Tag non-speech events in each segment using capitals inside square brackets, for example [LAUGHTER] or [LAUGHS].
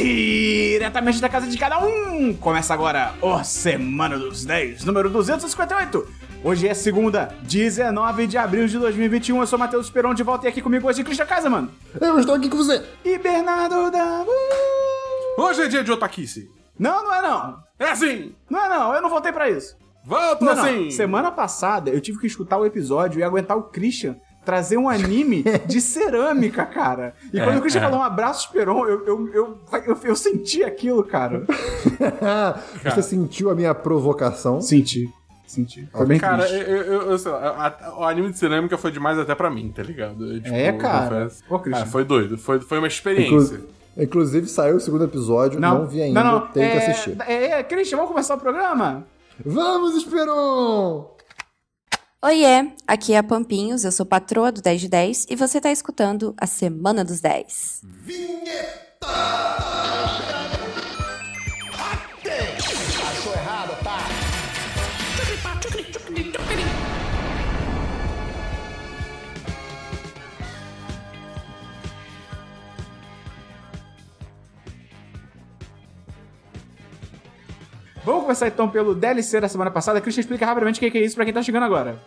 Diretamente da casa de cada um! Começa agora o Semana dos 10, número 258. Hoje é segunda, 19 de abril de 2021. Eu sou Matheus Esperon, de volta e aqui comigo hoje Cristian Casa, mano. Eu estou aqui com você. E Bernardo Dabu. Hoje é dia de otaquice. Não, não é não. É assim. Não é não, eu não voltei pra isso. Volta Não, não. assim. Semana passada eu tive que escutar o episódio e aguentar o Christian trazer um anime [LAUGHS] de cerâmica, cara. E quando o Christian é. falou um abraço Esperon, eu, eu, eu, eu, eu senti aquilo, cara. [LAUGHS] Você sentiu a minha provocação? Senti. Senti. Foi bem Cara, eu, eu, eu sei lá, a- a- o anime de cerâmica foi demais até pra mim, tá ligado? Eu, tipo, É, cara. confesso. Ô, Christian. Ah, foi doido, foi, foi uma experiência. Inclu- Inclusive saiu o segundo episódio, não, vi ainda, Não, não. tenho é, que assistir. É, é, Christian, vamos começar o programa? Vamos, Esperon! Oiê, aqui é a Pampinhos, eu sou patroa do 10 de 10 e você tá escutando a Semana dos 10. Vamos começar então pelo DLC da semana passada. Christian, explica rapidamente o que é isso pra quem tá chegando agora.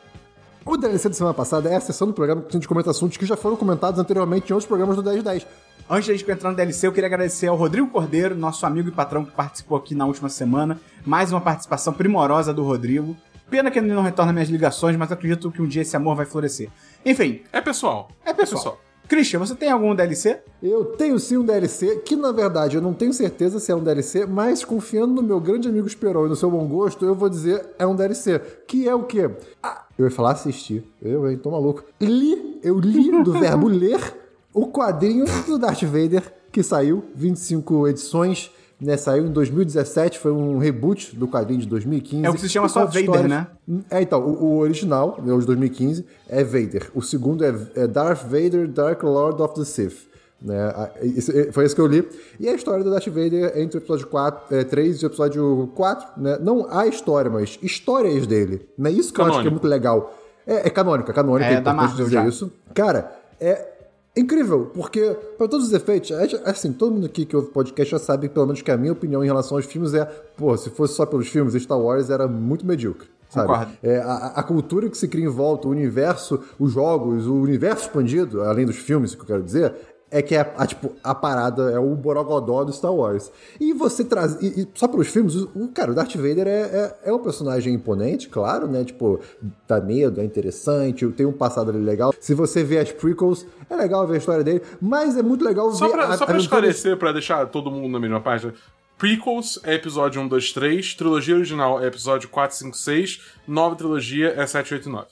O DLC da semana passada é a sessão do programa que a gente comenta assuntos que já foram comentados anteriormente em outros programas do 1010. Antes da gente entrar no DLC, eu queria agradecer ao Rodrigo Cordeiro, nosso amigo e patrão que participou aqui na última semana. Mais uma participação primorosa do Rodrigo. Pena que ele não retorna minhas ligações, mas acredito que um dia esse amor vai florescer. Enfim, É pessoal. é pessoal. Christian, você tem algum DLC? Eu tenho sim um DLC, que na verdade eu não tenho certeza se é um DLC, mas confiando no meu grande amigo Esperon e no seu bom gosto, eu vou dizer é um DLC. Que é o quê? Ah, eu ia falar assistir. Eu, hein? Tô maluco. Li, eu li do [LAUGHS] verbo ler o quadrinho do Darth Vader, que saiu, 25 edições, né? Saiu em 2017, foi um reboot do quadrinho de 2015. É o que se chama só Vader, histórias- né? É, então, o, o original, né, o de 2015, é Vader. O segundo é, é Darth Vader, Dark Lord of the Sith. Né? Esse- foi esse que eu li. E a história do Darth Vader entre o episódio 4, é, 3 e o episódio 4, né? Não a história, mas histórias dele. Né? Isso que eu acho que é Canônico. muito legal. É, é canônica, é canônica, É, é, importante dizer já. isso. Cara, é incrível, porque, para todos os efeitos, é, assim, todo mundo aqui que ouve podcast já sabe, pelo menos, que a minha opinião em relação aos filmes é, pô, se fosse só pelos filmes, Star Wars era muito medíocre. Sabe? É, a, a cultura que se cria em volta, o universo, os jogos, o universo expandido, além dos filmes, que eu quero dizer, é que é a, tipo, a parada é o borogodó do Star Wars. E você traz. E, e só pelos filmes, o, cara, o Darth Vader é, é, é um personagem imponente, claro, né? Tipo, dá medo, é interessante, tem um passado ali legal. Se você vê as prequels, é legal ver a história dele, mas é muito legal Só ver. pra, a- só pra aventuras- esclarecer, pra deixar todo mundo na mesma página. Prequels é episódio 1, 2, 3. Trilogia original é episódio 4, 5, 6. Nova trilogia é 7, 8 e 9.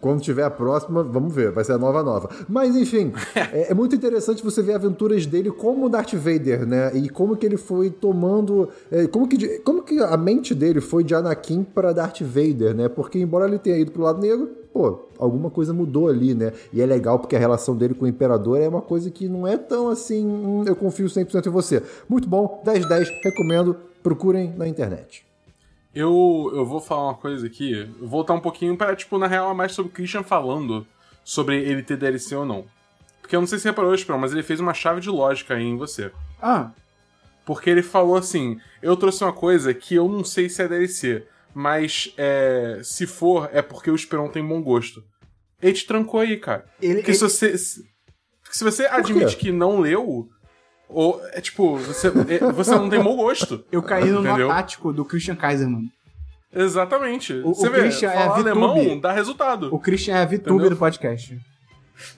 Quando tiver a próxima, vamos ver, vai ser a nova nova. Mas enfim, [LAUGHS] é, é muito interessante você ver aventuras dele como Darth Vader, né? E como que ele foi tomando, é, como que como que a mente dele foi de Anakin para Darth Vader, né? Porque embora ele tenha ido pro lado negro, pô, alguma coisa mudou ali, né? E é legal porque a relação dele com o imperador é uma coisa que não é tão assim, hum, eu confio 100% em você. Muito bom, 10 10, recomendo, procurem na internet. Eu, eu vou falar uma coisa aqui. Voltar um pouquinho para, tipo, na real, é mais sobre o Christian falando sobre ele ter DLC ou não. Porque eu não sei se você reparou, Esperão, mas ele fez uma chave de lógica aí em você. Ah, Porque ele falou assim: eu trouxe uma coisa que eu não sei se é DLC, mas é, se for, é porque o Esperão tem bom gosto. Ele te trancou aí, cara. Ele- Porque se ele- você. Se, se você admite que não leu, ou, é tipo, você, é, você não tem bom gosto. eu caí no nó tático do Christian Kaiser, mano. Exatamente. O- você o vê, Christian é VTube. alemão dá resultado. O Christian é a VTube do podcast.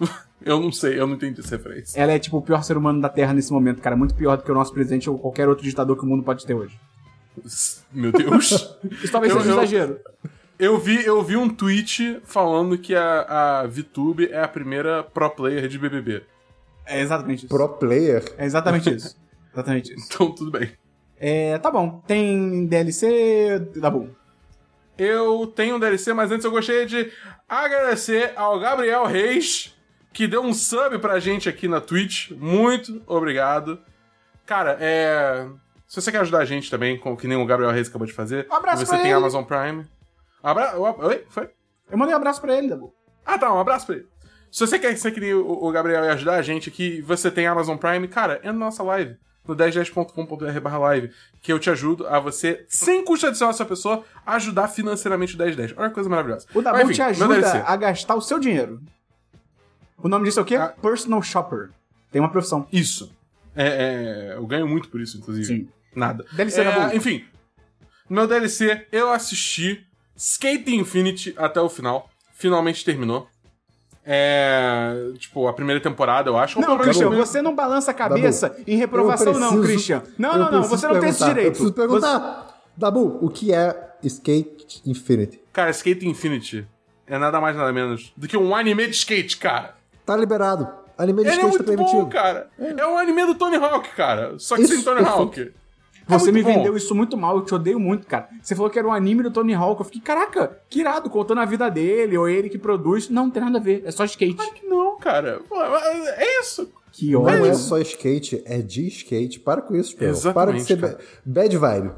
[LAUGHS] Eu não sei, eu não entendi essa referência. Ela é tipo o pior ser humano da Terra nesse momento, cara. Muito pior do que o nosso presidente ou qualquer outro ditador que o mundo pode ter hoje. Meu Deus. [LAUGHS] Isso talvez Eu- seja um exagero. Eu vi, eu vi um tweet falando que a, a VTube é a primeira pro player de BBB. É exatamente isso. Pro player. É exatamente isso. [LAUGHS] Exatamente isso. Então, tudo bem. É, tá bom. Tem DLC, tá bom. Eu tenho um DLC, mas antes eu gostaria de agradecer ao Gabriel Reis, que deu um sub pra gente aqui na Twitch. Muito obrigado. Cara, é. Se você quer ajudar a gente também, como que nem o Gabriel Reis acabou de fazer, Um abraço você pra tem ele. Amazon Prime. Abra... Oi? Foi? Eu mandei um abraço pra ele, Dabu. Ah, tá, um abraço pra ele. Se você quer ser que nem o, o Gabriel e ajudar a gente aqui, você tem Amazon Prime, cara, entra na nossa live. no 1010.com.br barra live, que eu te ajudo a você, sem custo adicional essa pessoa, ajudar financeiramente o 1010. Olha que coisa maravilhosa. O Dabu Mas, enfim, te ajuda a gastar o seu dinheiro. O nome disso é o quê? Ah. Personal Shopper. Tem uma profissão. Isso. É, é, eu ganho muito por isso, inclusive. Sim. Nada. DLC É, Dabu. enfim, no meu DLC, eu assisti Skate Infinity até o final. Finalmente terminou. É. Tipo, a primeira temporada, eu acho. Ou Não, Christian, você não balança a cabeça em reprovação, Eu não, preciso- Christian. Não, não, não, preciso você não tem esse direito. Eu preciso perguntar. Dabu, o que é Skate Infinity? Cara, Skate Infinity é nada mais nada menos do que um anime de skate, cara. Tá liberado. Anime de Ele é skate tá muito permitido. bom, cara. É. um anime do Tony Hawk, cara. Só que Isso, sem Tony. Hawk. Você É me muito bom. vendeu isso muito mal, eu te odeio muito, cara. Você falou que era um anime do Tony Hawk. Eu fiquei, caraca, que irado, contando a vida dele, ou ele que produz. Não, não tem nada a ver, é só skate. Que Não, cara. É isso. Que Não ódio. é só skate, é de skate. Para com isso, Esperão. Para de Exatamente, ser cara. ba- bad vibe.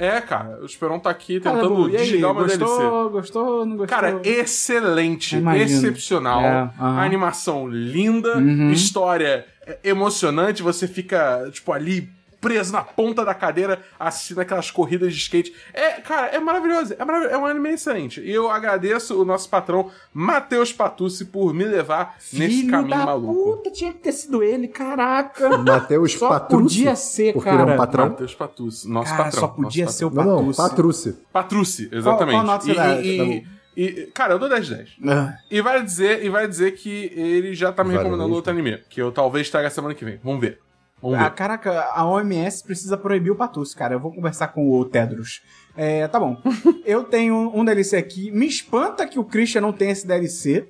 É, cara. O Esperon tá aqui Cara, tentando aí, desligar o meu gostou, DLC. gostou, não gostou? Cara, excelente, Imagino. excepcional. É, aham. Uhum. Animação linda, história é, emocionante, você fica, tipo, ali preso na ponta da cadeira assistindo aquelas corridas de skate. É, cara, é maravilhoso. É, maravilhoso, é um anime excelente. E eu agradeço o nosso patrão, Matheus Patucci, por me levar nesse Filho caminho da maluco. puta, tinha que ter sido ele, caraca. Matheus Só Patrucci. podia ser, porque cara. ele é um patrão. Matheus Patucci, nosso Cara, patrão. só podia nosso ser o Não, não, Patrucci. Patrucci. Exatamente. qual nota você e, dá, e- e- cara, eu dou 10 de 10. Ah, E vai dizer, e vai dizer que ele já tá me Vale recomendando mesmo. outro anime, que eu talvez traga semana que vem. Vamos ver. Ah, caraca, a OMS precisa proibir o Patus, cara. Eu vou conversar com o Tedros. É, tá bom. [LAUGHS] eu tenho um DLC aqui. Me espanta que o Christian não tenha esse DLC.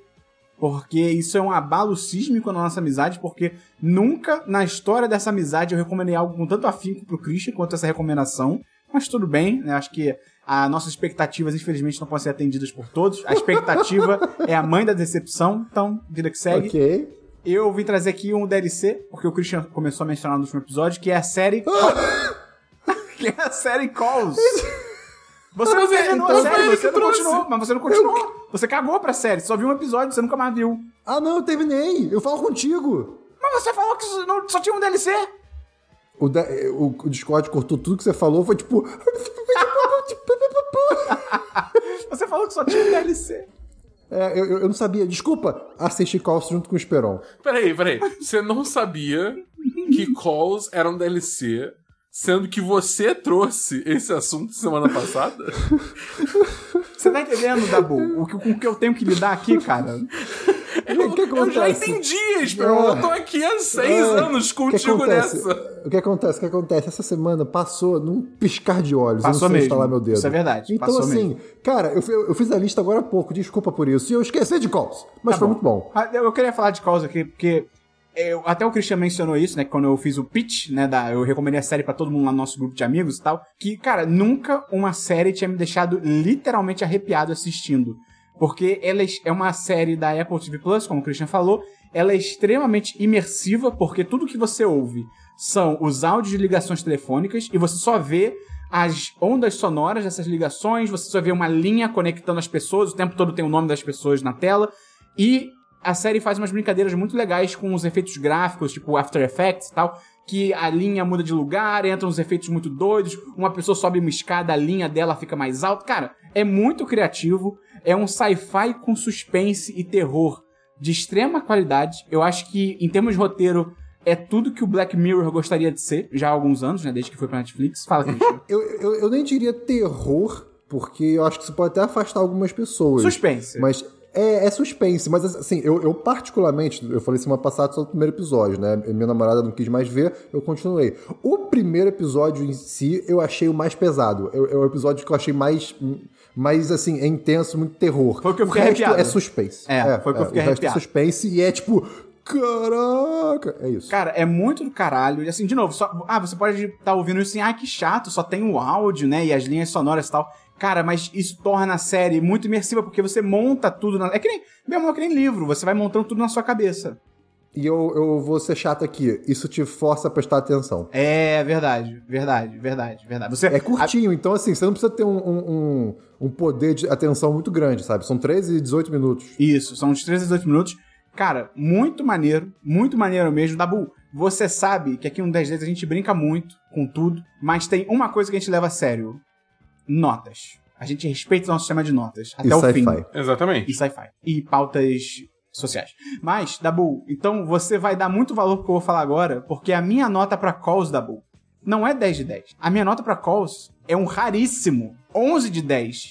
Porque isso é um abalo sísmico na nossa amizade, porque nunca na história dessa amizade eu recomendei algo com tanto afinco pro Christian quanto essa recomendação. Mas tudo bem, né? Acho que as nossas expectativas, infelizmente, não podem ser atendidas por todos. A expectativa [LAUGHS] é a mãe da decepção, então, vida que segue. Ok. Eu vim trazer aqui um DLC, porque o Christian começou a mencionar no último episódio, que é a série. [LAUGHS] que é a série Calls. Você não é, terminou a série, você não continuou, mas você não continuou. Você cagou pra série, só viu um episódio, você nunca mais viu. Ah, não, eu terminei. Eu falo contigo. Mas você falou que só- tinha um DLC. O, da- o, o Discord cortou tudo que você falou, foi tipo. Você falou que só tinha um DLC. É, eu, eu não sabia. Desculpa, assisti Calls junto com o Esperon. Peraí, peraí. Você não sabia que Calls era um DLC, sendo que você trouxe esse assunto semana passada? Você tá entendendo, Dabu? O que, com o que eu tenho que lidar aqui, cara? O que Eu já entendi, Esperon. Eu tô aqui há seis Ah, anos que contigo acontece? nessa. O que acontece? O que acontece? Essa semana passou num piscar de olhos. Passou eu não sei mesmo. instalar meu dedo. Isso é verdade, Então, passou assim, mesmo. cara, eu, eu fiz a lista agora há pouco, desculpa por isso. E eu esqueci de calls. Mas Tá foi bom. muito bom. Ah, Eu queria falar de Calls aqui, porque eu- até o Christian mencionou isso, né? Quando eu fiz o pitch, né? Da, eu recomendei a série pra todo mundo lá no nosso grupo de amigos e tal. Que, cara, nunca uma série tinha me deixado literalmente arrepiado assistindo. Porque ela é- é uma série da Apple TV Plus, como o Christian falou. Ela é extremamente imersiva, porque tudo que você ouve são os áudios de ligações telefônicas e você só vê as ondas sonoras dessas ligações, você só vê uma linha conectando as pessoas, o tempo todo tem o nome das pessoas na tela. E a série faz umas brincadeiras muito legais com os efeitos gráficos, tipo After Effects e tal, que a linha muda de lugar, entram uns efeitos muito doidos, uma pessoa sobe uma escada, a linha dela fica mais alta. Cara, é muito criativo, é um sci-fi com suspense e terror de extrema qualidade. Eu acho que, em termos de roteiro, é tudo que o Black Mirror gostaria de ser, já há alguns anos, né, desde que foi pra Netflix. Fala, [LAUGHS] Christian. Eu, eu, eu nem diria terror, porque eu acho que isso pode até afastar algumas pessoas. Suspense. Mas é, é suspense, mas assim, eu, eu particularmente, eu falei semana passada só do primeiro episódio, né? Minha namorada não quis mais ver, eu continuei. O primeiro episódio em si, eu achei o mais pesado. É, é o episódio que eu achei mais, mais assim, é intenso, muito terror. Foi o que eu fiquei resto arrepiado. é suspense. É, foi o que eu fiquei O resto é arrepiado. suspense e é tipo, caraca, é isso. Cara, é muito do caralho. E assim, de novo, só, ah, você pode estar ouvindo isso assim, ah, que chato, só tem o áudio, né? E as linhas sonoras e tal. Cara, mas isso torna a série muito imersiva, porque você monta tudo na. É que nem. Mesmo é que nem livro, você vai montando tudo na sua cabeça. E eu, eu vou ser chato aqui, isso te força a prestar atenção. É verdade, verdade, verdade, verdade. Você, É curtinho, então assim, você não precisa ter um, um, um- poder de atenção muito grande, sabe? São 13 e 18 minutos. Isso, são uns 13 a 18 minutos. Cara, muito maneiro, muito maneiro mesmo. Dabu, Você sabe que aqui no 10 10 a gente brinca muito com tudo, mas tem uma coisa que a gente leva a sério: notas. A gente respeita o nosso sistema de notas até E o fim. sci-fi. Exatamente. E sci-fi. E pautas sociais. Mas, Dabu, então você vai dar muito valor pro que eu vou falar agora, porque a minha nota pra calls, Dabu, não é 10 de 10. A minha nota pra calls é um raríssimo 11 de 10.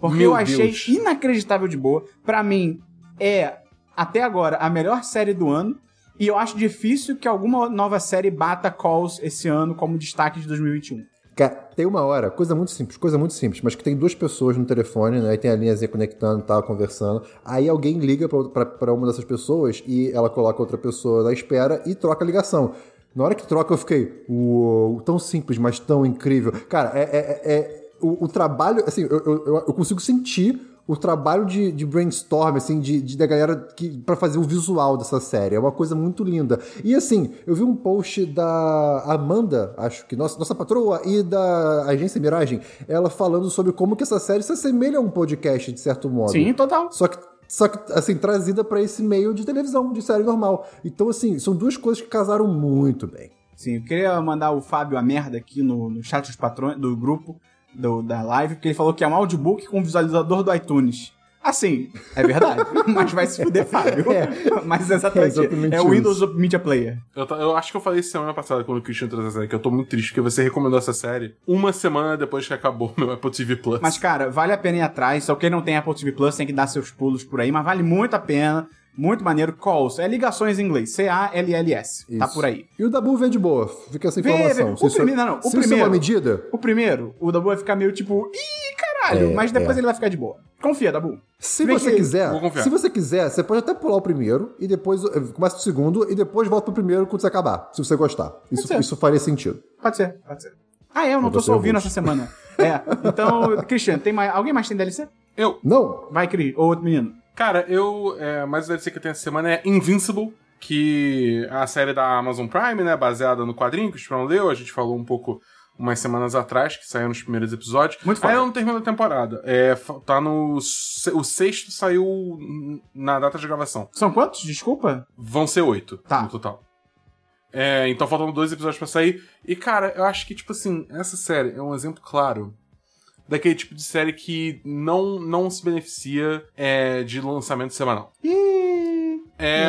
Porque Meu eu achei Deus. inacreditável de boa. Pra mim, é, até agora, a melhor série do ano. E eu acho difícil que alguma nova série bata Calls esse ano como destaque de 2021. Cara, tem uma hora, coisa muito simples, coisa muito simples, mas que tem duas pessoas no telefone, né? Aí tem a linhazinha conectando e tal, conversando. Aí alguém liga pra uma dessas pessoas e ela coloca outra pessoa na espera e troca a ligação. Na hora que troca, eu fiquei, uou, tão simples, mas tão incrível. Cara, é. é- é- é- o, o trabalho, assim, eu, eu- eu consigo sentir o trabalho de, de brainstorm, assim, de, de- da galera que, pra fazer o visual dessa série. É uma coisa muito linda. E assim, eu vi um post da Amanda, acho que nossa, nossa patroa, e da agência Miragem, ela falando sobre como que essa série se assemelha a um podcast, de certo modo. Sim, total. Só que, só que assim, trazida pra esse meio de televisão, de série normal. Então, assim, são duas coisas que casaram muito bem. Sim, eu queria mandar o Fábio a merda aqui no, no chat dos patrões do grupo do, da live, porque ele falou que é um audiobook com visualizador do iTunes. Assim, é verdade, [LAUGHS] mas vai se fuder, Fábio. É. Mas exatamente, É é, exatamente o isso. Windows Media Player. Eu, eu acho que eu falei isso semana passada quando o Christian trouxe essa série, que eu tô muito triste, porque você recomendou essa série uma semana depois que acabou meu Apple TV Plus. Mas, cara, vale a pena ir atrás. Só quem não tem Apple TV Plus tem que dar seus pulos por aí, mas vale muito a pena. Muito maneiro. Calls. É ligações em inglês. C-A-L-L-S. Tá por aí. E o Dabu vê de boa, fica essa Vê, informação. vê. Se O primeiro- não, não, o se isso é primeiro- uma medida, O primeiro, o Dabu vai ficar meio tipo, ih, caralho. É, mas depois é. ele vai ficar de boa. Confia, Dabu. Se Vem você que- quiser, se você quiser, você pode até pular o primeiro e depois eh, começa o segundo e depois volta pro primeiro quando você acabar, se você gostar. Isso, ser. isso faria sentido. Pode ser, pode ser. Ah, é, eu não Mas tô só ouvindo ouve. essa semana. É, [LAUGHS] então, Christian, tem mais, alguém mais tem DLC? Eu, Não, Vai, Cris, ou outro menino. Cara, eu. É, mais o DLC que eu tenho essa semana é Invincible, que é a série da Amazon Prime, né? Baseada no quadrinho que o Esperão leu. A gente falou um pouco umas semanas atrás, que saiu nos primeiros episódios. Muito foda. Aí eu não termino a temporada. É, tá no. O sexto saiu na data de gravação. São quantos? Desculpa? Vão ser oito Tá. no total. É, então faltam dois episódios pra sair. E, cara, eu acho que, tipo assim, essa série é um exemplo claro daquele tipo de série que não, não se beneficia é, de lançamento semanal. Ih, É,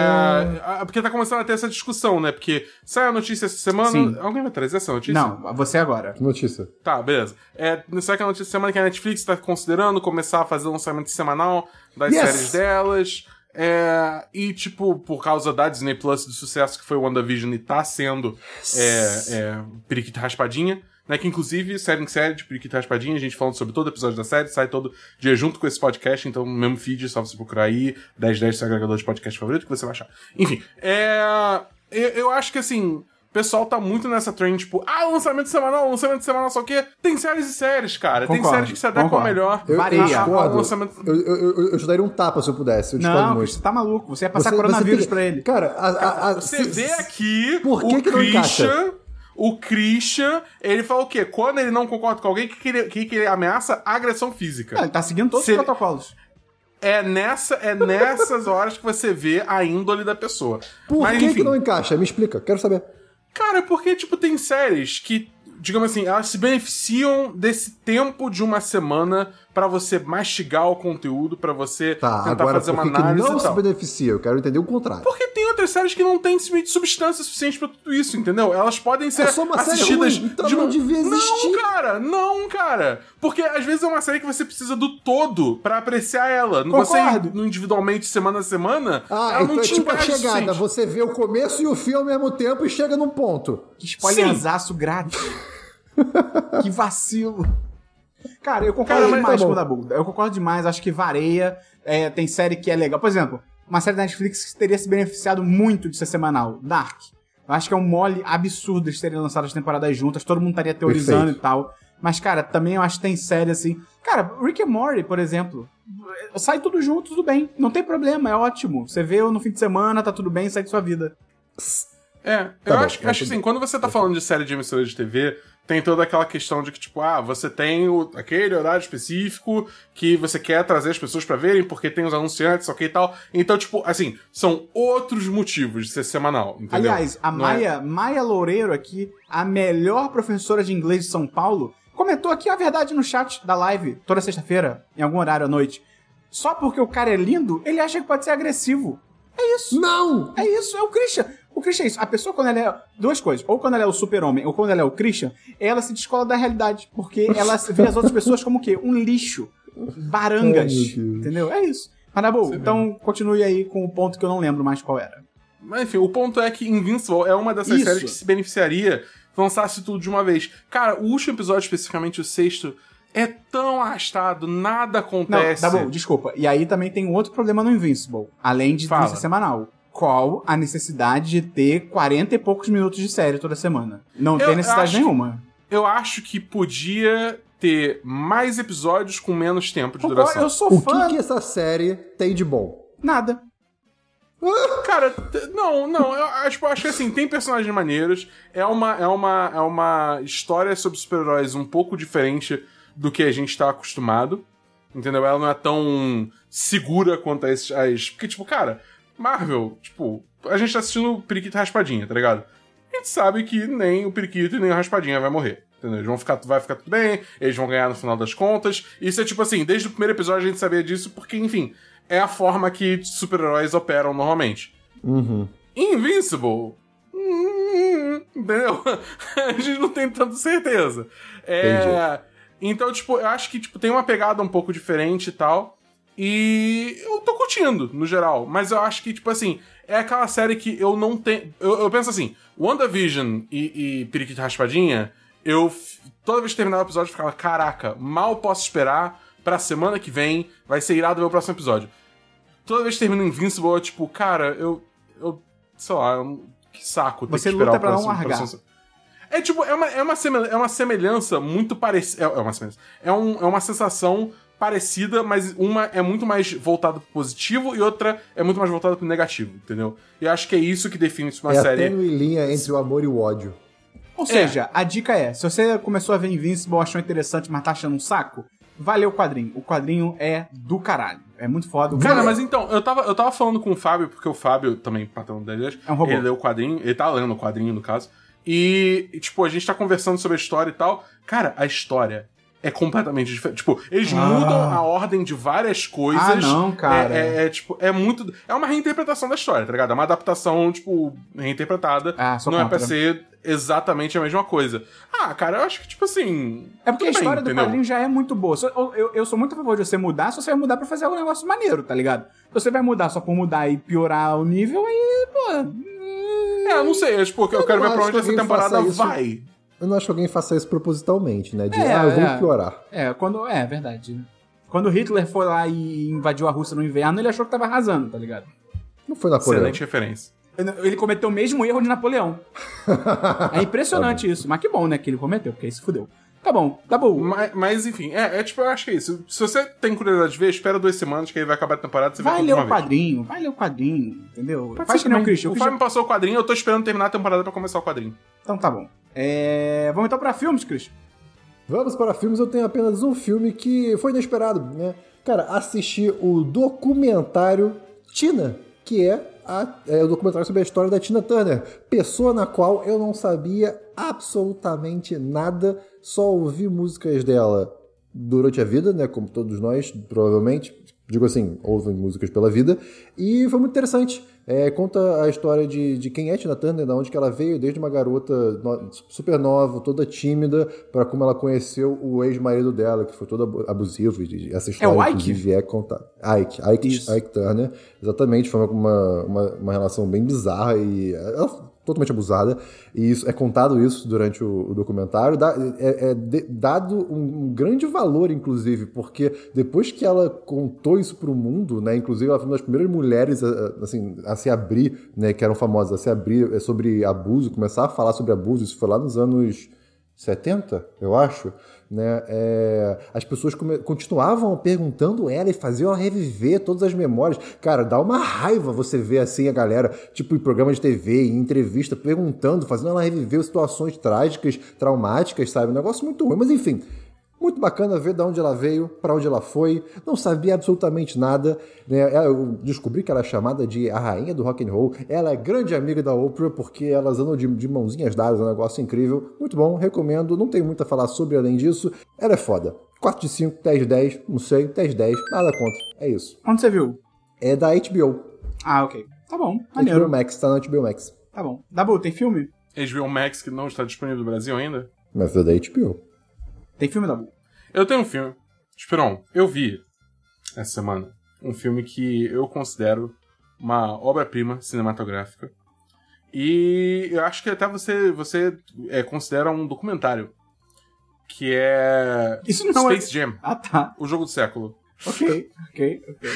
a- Porque tá começando a ter essa discussão, né? Porque sai a notícia essa semana. Sim. Alguém vai trazer essa notícia? não, você agora. que notícia. Tá, beleza. É, sai que a notícia semana que a Netflix tá considerando começar a fazer lançamento semanal das Yes! séries delas. É, e, tipo, por causa da Disney Plus do sucesso que foi o WandaVision e tá sendo é, é, Periquita Raspadinha, né? Que inclusive, série em série de Periquita Raspadinha, a gente falando sobre todo episódio da série, sai todo dia junto com esse podcast, então mesmo feed, só você procurar aí, 1010 seu agregador de podcast favorito que você vai achar. Enfim, é. Eu, eu acho que assim. O pessoal tá muito nessa trend, tipo, ah, lançamento semanal, lançamento semanal, só que tem séries e séries, cara. tem Concordo, séries que se adequam concordo. melhor. Eu, Varia. eu discordo. lançamento... Eu, eu, eu, eu te daria um tapa se eu pudesse. Eu discordo Não, muito. você tá maluco. Você ia passar Você- coronavírus você tem- pra ele. Cara, a, a, a- Você se- vê aqui Por que o que não encaixa? Christian. O Christian, ele fala o quê? Quando ele não concorda com alguém, o que, que, ele, que, que ele ameaça? Agressão física. Ah, ele tá seguindo todos Se- os protocolos. É, nessa, é nessas horas que você vê a índole da pessoa. Por Mas, que, enfim, que não encaixa? Me explica, quero saber. Cara, é porque, tipo, tem séries que, digamos assim, elas se beneficiam desse tempo de uma semana pra você mastigar o conteúdo, pra você Tá, tentar agora fazer uma que, que análise não e se beneficia? Eu quero entender o contrário. Porque tem outras séries que não têm substância suficiente pra tudo isso, entendeu? Elas podem ser É só uma série assistidas ruim, então de não devia existir. Não, cara, não, cara. Porque às vezes é uma série que você precisa do todo pra apreciar ela. Você Concordo. no individualmente semana a semana, Ah, ela então não é te tipo a chegada. Você vê o começo e o fim ao mesmo tempo e chega num ponto. Que spoilerzaço grátis. [LAUGHS] que vacilo. Cara, eu concordo Cara, demais tá com o Dabu. Eu concordo demais, acho que vareia. é, tem série que é legal. Por exemplo, uma série da Netflix que teria se beneficiado muito de ser semanal. Dark. Eu acho que é um mole absurdo de terem lançado as temporadas juntas, todo mundo estaria teorizando Perfeito. e tal. Mas, cara, também eu acho que tem série assim. Cara, Rick and Morty, por exemplo. Sai tudo junto, tudo bem. Não tem problema, é ótimo. Você vê no fim de semana, tá tudo bem, segue sua vida. É, Tá eu bom, acho, acho tudo assim, quando você tá falando de série de emissora de TV, tem toda aquela questão de que, tipo, ah, você tem o, aquele horário específico que você quer trazer as pessoas pra verem porque tem os anunciantes, ok e tal. Então, tipo, assim, são outros motivos de ser semanal, entendeu? Aliás, a Não é- Maia, Maia Loureiro aqui, a melhor professora de inglês de São Paulo, comentou aqui a verdade no chat da live, toda sexta-feira, em algum horário à noite. Só porque o cara é lindo, ele acha que pode ser agressivo. É isso. Não! É isso, é o Christian. O Christian é isso. A pessoa, quando ela é. Duas coisas. Ou quando ela é o super-homem, ou quando ela é o Christian, ela se descola da realidade. Porque [LAUGHS] ela vê as outras pessoas como o quê? Um lixo. Barangas. Ai, entendeu? É isso. Mas, na boa, então continue aí com o ponto que eu não lembro mais qual era. Mas enfim, o ponto é que Invincible é uma dessas Isso. séries que se beneficiaria se lançasse tudo de uma vez. Cara, o último episódio, especificamente o sexto, é tão arrastado, nada Não, acontece. tá bom, desculpa. E aí também tem um outro problema no Invincible. Além de Fala. ser semanal. Qual a necessidade de ter 40 e poucos minutos de série toda semana? Não Eu tem necessidade acho- nenhuma. Eu acho que podia ter mais episódios com menos tempo de duração. Eu sou O fã. que, que essa série tem de bom? Nada. Cara, t- não, não, eu acho, acho que assim, tem personagens maneiros, é uma, é uma, é uma história sobre super-heróis um pouco diferente do que a gente tá acostumado, entendeu? Ela não é tão segura quanto as, as... Porque, tipo, cara, Marvel, tipo, a gente tá assistindo Periquito e Raspadinha, tá ligado? A gente sabe que nem o Periquito e nem o Raspadinha vai morrer. Entendeu? Eles vão ficar, vai ficar tudo bem, eles vão ganhar no final das contas. Isso é tipo assim, desde o primeiro episódio a gente sabia disso, porque, enfim, é a forma que super-heróis operam normalmente. Uhum. Invincible. hum, Entendeu? [LAUGHS] A gente não tem tanta certeza. É, então, tipo, eu acho que tipo, tem uma pegada um pouco diferente e tal. E eu tô curtindo, no geral. Mas eu acho que, tipo assim, é aquela série que eu não tenho. Eu, eu penso assim: WandaVision e, e Periquito Raspadinha, eu. Toda vez que terminava o episódio, eu ficava: caraca, mal posso esperar pra semana que vem. Vai ser irado ver o próximo episódio toda vez que termina Invincible, é tipo, cara, eu. eu sei lá, eu- que saco. Você que luta pra não largar. É tipo, é uma, é uma, semel- é uma semelhança muito parecida. É, é uma semelhança. É, um, é uma sensação parecida, mas uma é muito mais voltada pro positivo e outra é muito mais voltada pro negativo, entendeu? E eu acho que é isso que define uma é série. tênue linha entre o amor e o ódio. Ou seja, a dica é: se você começou a ver Invincible, achou interessante, mas tá achando um saco, vai ler o quadrinho. O quadrinho é do caralho. É muito foda. O Cara, cara- mas então, eu tava, eu tava falando com o Fábio, porque o Fábio também, patrão da Ilha, É um robô. ele leu o quadrinho, ele tá lendo o quadrinho, no caso. E, e, tipo, a gente tá conversando sobre a história e tal. Cara, a história é completamente diferente. Tipo, eles Ah. mudam a ordem de várias coisas. Ah, não, cara. É, é- é, tipo, é muito. É uma reinterpretação da história, tá ligado? É uma adaptação, tipo, reinterpretada. Ah, não é contra. pra ser exatamente a mesma coisa. Ah, cara, eu acho que, tipo assim. É porque a tudo bem, história do entendeu? quadrinho já é muito boa. Eu, eu, eu sou muito a favor de você mudar, se você vai mudar pra fazer algum negócio maneiro, tá ligado? Se você vai mudar só por mudar e piorar o nível, aí, pô. É, eu não sei, é, tipo, eu, Eu quero ver pra onde essa temporada isso. Vai. Eu não acho que alguém faça isso propositalmente, né? De, É, ah, eu vou é. piorar. É, quando. É, verdade. Quando Hitler foi lá e invadiu a Rússia no inverno, ele achou que tava arrasando, tá ligado? Não foi Napoleão. Excelente referência. Ele cometeu o mesmo erro de Napoleão. [LAUGHS] É impressionante isso. Mas que bom, né, que ele cometeu, porque aí se fudeu. Tá bom, tá bom. Mas, mas, enfim, é, é tipo, eu acho que é isso. Se você tem curiosidade de ver, espera duas semanas que aí vai acabar a temporada você Vai vê ler o uma vez. quadrinho, vai ler o quadrinho, entendeu? Pode Faz que nem o também. Christian. O Fábio me passou o quadrinho, eu tô esperando terminar a temporada pra começar o quadrinho. Então tá bom. É, Vamos então pra filmes, Christian. Vamos para filmes, eu tenho apenas um filme que foi inesperado, né? Cara, assisti o documentário Tina, que é, a- é o documentário sobre a história da Tina Turner, pessoa na qual eu não sabia absolutamente nada, só ouvi músicas dela durante a vida, né? Como todos nós, provavelmente. Digo assim, ouvem músicas pela vida. E foi muito interessante. É, conta a história de, de quem é Tina Turner, da onde que ela veio, desde uma garota no- super nova, toda tímida, para como ela conheceu o ex-marido dela, que foi todo abu- abusivo. E essa história, o Ike? inclusive, é contada. Ike, Ike, Isso. Ike Turner. Exatamente, foi uma, uma, uma relação bem bizarra e ela totalmente abusada. E isso, é contado isso durante o, o documentário. Dá- é, é de- dado um, um grande valor, inclusive, porque depois que ela contou isso pro mundo, né? Inclusive, ela foi uma das primeiras mulheres a, a- assim, a se abrir, né? Que eram famosas, a se abrir é, sobre abuso, começar a falar sobre abuso. Isso foi lá nos anos 70, eu acho, né? É, as pessoas continuavam perguntando ela e faziam ela reviver todas as memórias. Cara, dá uma raiva você ver assim a galera, tipo em programa de TV, em entrevista, perguntando, fazendo ela reviver situações trágicas, traumáticas, sabe? Um negócio muito ruim, mas enfim. Muito bacana ver de onde ela veio, para onde ela foi. Não sabia absolutamente nada. Né? Eu descobri que ela é chamada de a rainha do rock and roll. Ela é grande amiga da Oprah porque elas andam de, de mãozinhas dadas, é um negócio incrível. Muito bom, recomendo. Não tenho muito a falar sobre além disso. Ela é foda. 4 de 5, 10 de 10, não sei, 10 de 10, nada contra. É isso. Onde você viu? É da HBO. Ah, ok. Tá bom, HBO maneiro. Max, tá na HBO Max. Tá bom. Dabu, tem filme? HBO Max, que não está disponível no Brasil ainda. Mas é da HBO. Tem filme, Dabu? Eu tenho um filme. Esperon, eu vi essa semana um filme que eu considero uma obra-prima cinematográfica. E eu acho que até você, você é, considera um documentário. Que é. Isso não é- Space Jam, Ah, tá. o jogo do século. Ok, ok, ok.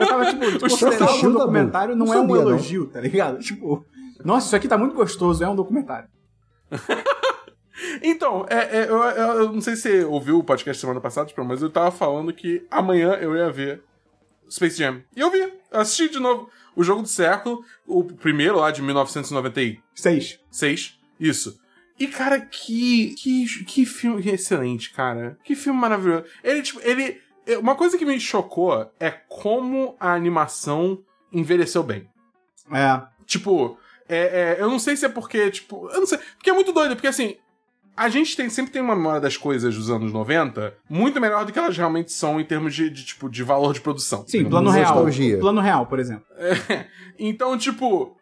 Eu tava, tipo, Você considerar um documentário não, Não é um sabia, não. elogio, tá ligado? Tipo, nossa, isso aqui tá muito gostoso, é um documentário. [LAUGHS] Então, é, é, eu, eu- não sei se você ouviu o podcast semana passada, Esperon, mas eu tava falando que amanhã eu ia ver Space Jam. E eu vi, eu assisti de novo o jogo do século, o primeiro lá de 1996. Seis. Isso. E, cara, que, que, que filme excelente, cara. Que filme maravilhoso. Ele, tipo, ele. Uma coisa que me chocou é como a animação envelheceu bem. É. Tipo, é, é, eu não sei se é porque, tipo. Eu não sei. Porque é muito doido, porque assim. A gente tem, sempre tem uma memória das coisas dos anos 90 muito melhor do que elas realmente são em termos de, de, tipo, de valor de produção. Sim, plano Nostalgia. real. Plano real, por exemplo. É, [LAUGHS] então, tipo,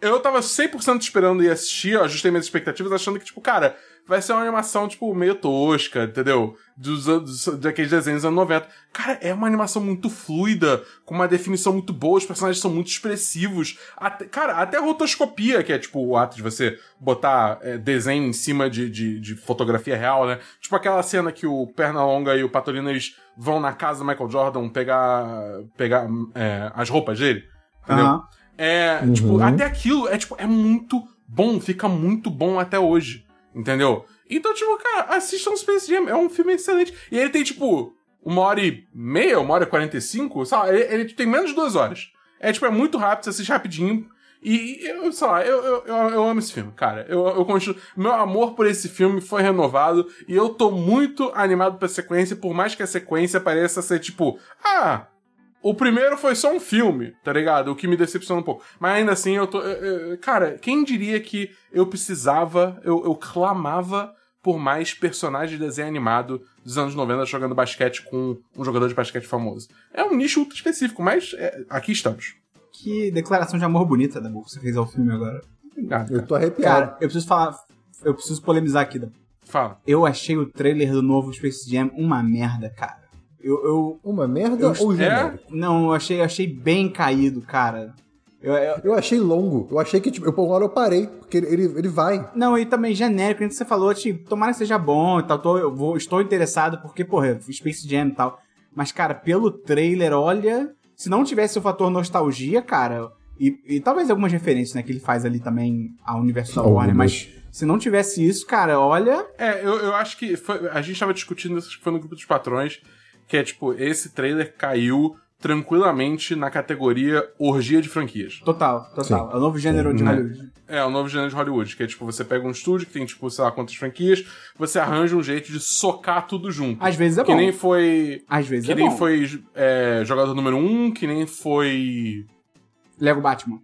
eu tava 100% esperando ir assistir, ó, ajustei minhas expectativas, achando que, tipo, cara, vai ser uma animação, tipo, meio tosca, entendeu? Dos, anos- daqueles desenhos dos anos 90. Cara, é uma animação muito fluida, com uma definição muito boa, os personagens são muito expressivos. Até- cara, até a rotoscopia, que é, tipo, o ato de você botar é, desenho em cima de, de, de fotografia real, né? Tipo aquela cena que o Pernalonga e o Patolino, eles vão na casa do Michael Jordan pegar, pegar é, as roupas dele, entendeu? Aham. É, tipo, até aquilo é, tipo, é muito bom, fica muito bom até hoje, entendeu? Então, tipo, cara, assistam Space Jam, é um filme excelente. E ele tem, tipo, uma hora e meia, uma hora e quarenta e cinco, sei lá, ele, ele tem menos de duas horas. É, tipo, é muito rápido, você assiste rapidinho. E, eu, sei lá, eu, eu, eu, eu amo esse filme, cara. Eu, eu continuo. Meu amor por esse filme foi renovado e eu tô muito animado pra sequência, por mais que a sequência pareça ser, tipo, ah, o primeiro foi só um filme, tá ligado? O que me decepciona um pouco. Mas ainda assim, eu tô. eu- eu- cara, quem diria que eu precisava, eu, eu clamava por mais personagens de desenho animado dos anos 90 jogando basquete com um jogador de basquete famoso? É um nicho ultra específico, mas é, aqui estamos. Que declaração de amor bonita, Dabu, que você fez ao filme agora. Obrigado, Eu tô arrepiado. Cara, eu preciso falar. Eu preciso polemizar aqui, Dabu. Fala. Eu achei o trailer do novo Space Jam uma merda, cara. Eu. eu Uma merda Eu- ou é? genérico? não, eu achei, achei bem caído, cara. Eu, eu- Eu achei longo. Eu achei que, tipo, eu, por uma hora eu parei, porque ele, ele, ele vai. não, e também genérico, como você falou, tipo, tomara que seja bom e tal. Tô, eu vou, estou interessado porque, porra, Space Jam e tal. Mas, cara, pelo trailer, olha. Se não tivesse o fator nostalgia, cara. E, e talvez algumas referências, né, que ele faz ali também ao universo da Warner, mas se não tivesse isso, cara, olha. É, eu, eu acho que foi- a gente tava discutindo isso, acho que foi no grupo dos patrões, que é tipo, esse trailer caiu tranquilamente na categoria orgia de franquias. Total, total. Sim. É o novo gênero de? Hollywood. É, o novo gênero de Hollywood, que é tipo, você pega um estúdio que tem, tipo, sei lá quantas franquias, você arranja um jeito de socar tudo junto. Às vezes é que bom. nem foi. Às vezes Que é nem bom. foi é, jogador número um, que nem foi. Lego Batman.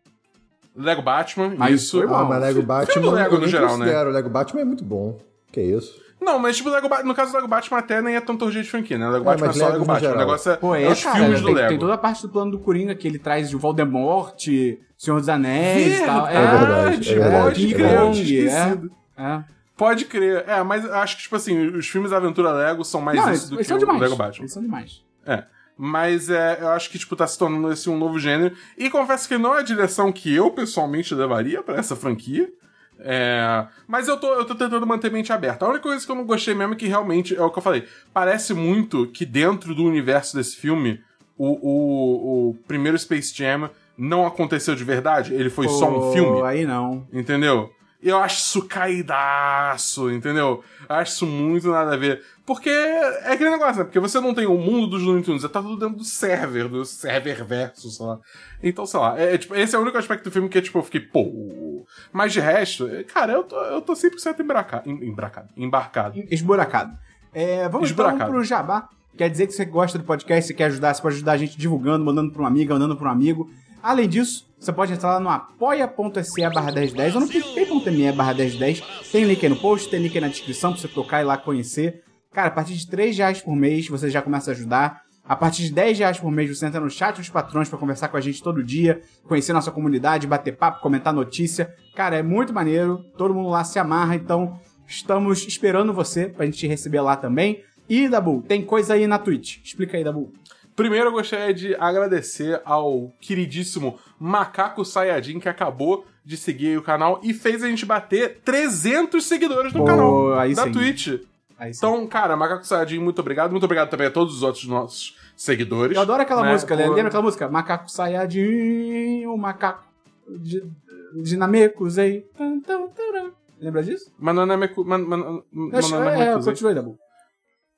Lego Batman, Mas isso. foi bom. Ah, mas Lego Batman. Lego eu no geral, né? considero. Lego Batman é muito bom. Que isso? Não, mas tipo, Lego Ba- no caso do Lego Batman até nem é tanto orgia de franquia, né? Lego É, Batman é só Lego Lego Batman. O geral. negócio é, Pô, é, é os cara, filmes do tem, Lego. tem toda a parte do plano do Coringa que ele traz de Voldemort, Senhor dos Anéis e tal. Verdade, É verdade, é verdade, pode é crer, eu verdade. tinha é. esquecido. É. Pode crer. É, mas acho que, tipo assim, os filmes Aventura Lego são mais Não, isso do que são o demais. Lego Batman. Eles são demais. É. Mas é, eu acho que, tipo, tá se tornando esse um novo gênero. E confesso que não é a direção que eu, pessoalmente, levaria pra essa franquia. É, mas eu tô, eu tô tentando manter a mente aberta. A única coisa que eu não gostei mesmo é que realmente, é o que eu falei, parece muito que dentro do universo desse filme, o, o, o primeiro Space Jam não aconteceu de verdade, ele foi só um Pô, filme. Aí não. Entendeu? eu acho isso caidaço, entendeu? Eu acho isso muito nada a ver. Porque é aquele negócio, né? Porque você não tem o mundo dos Looney Tunes, tá tudo dentro do server, do server verso, sei lá. Então, sei lá, é, é, tipo, esse é o único aspecto do filme que, tipo, eu fiquei, pô. Mas de resto, cara, eu tô, eu tô 100% embracado, embracado, embarcado. Esburacado. É, vamos então Esburacado. pro Jabá. Quer dizer que você gosta do podcast, você quer ajudar, você pode ajudar a gente divulgando, mandando pra uma amiga, mandando pra um amigo. Além disso, você pode entrar lá no apoia.se barra 1010 ou no picpay.me barra 1010. Tem link aí no post, tem link aí na descrição pra você tocar e lá conhecer. Cara, a partir de 3 reais por mês você já começa a ajudar. A partir de 10 reais por mês você entra no chat dos patrões pra conversar com a gente todo dia, conhecer nossa comunidade, bater papo, comentar notícia. Cara, é muito maneiro, todo mundo lá se amarra, então estamos esperando você pra gente te receber lá também. E, Dabu, tem coisa aí na Twitch. Explica aí, Dabu. Primeiro eu gostaria de agradecer ao queridíssimo Macaco Sayajin, que acabou de seguir o canal e fez a gente bater 300 seguidores no Pô, canal da sim. Twitch. Aí sim. Então, cara, Macaco Sayajin, muito obrigado. Muito obrigado também a todos os outros nossos seguidores. Eu adoro aquela né, música, né? por- lembra aquela música? Macaco Sayajin, o macaco de, dinamecos aí. Lembra disso? Mas não é Meku... Mas, mas, mas Acho- não é é, continua aí, Dabu.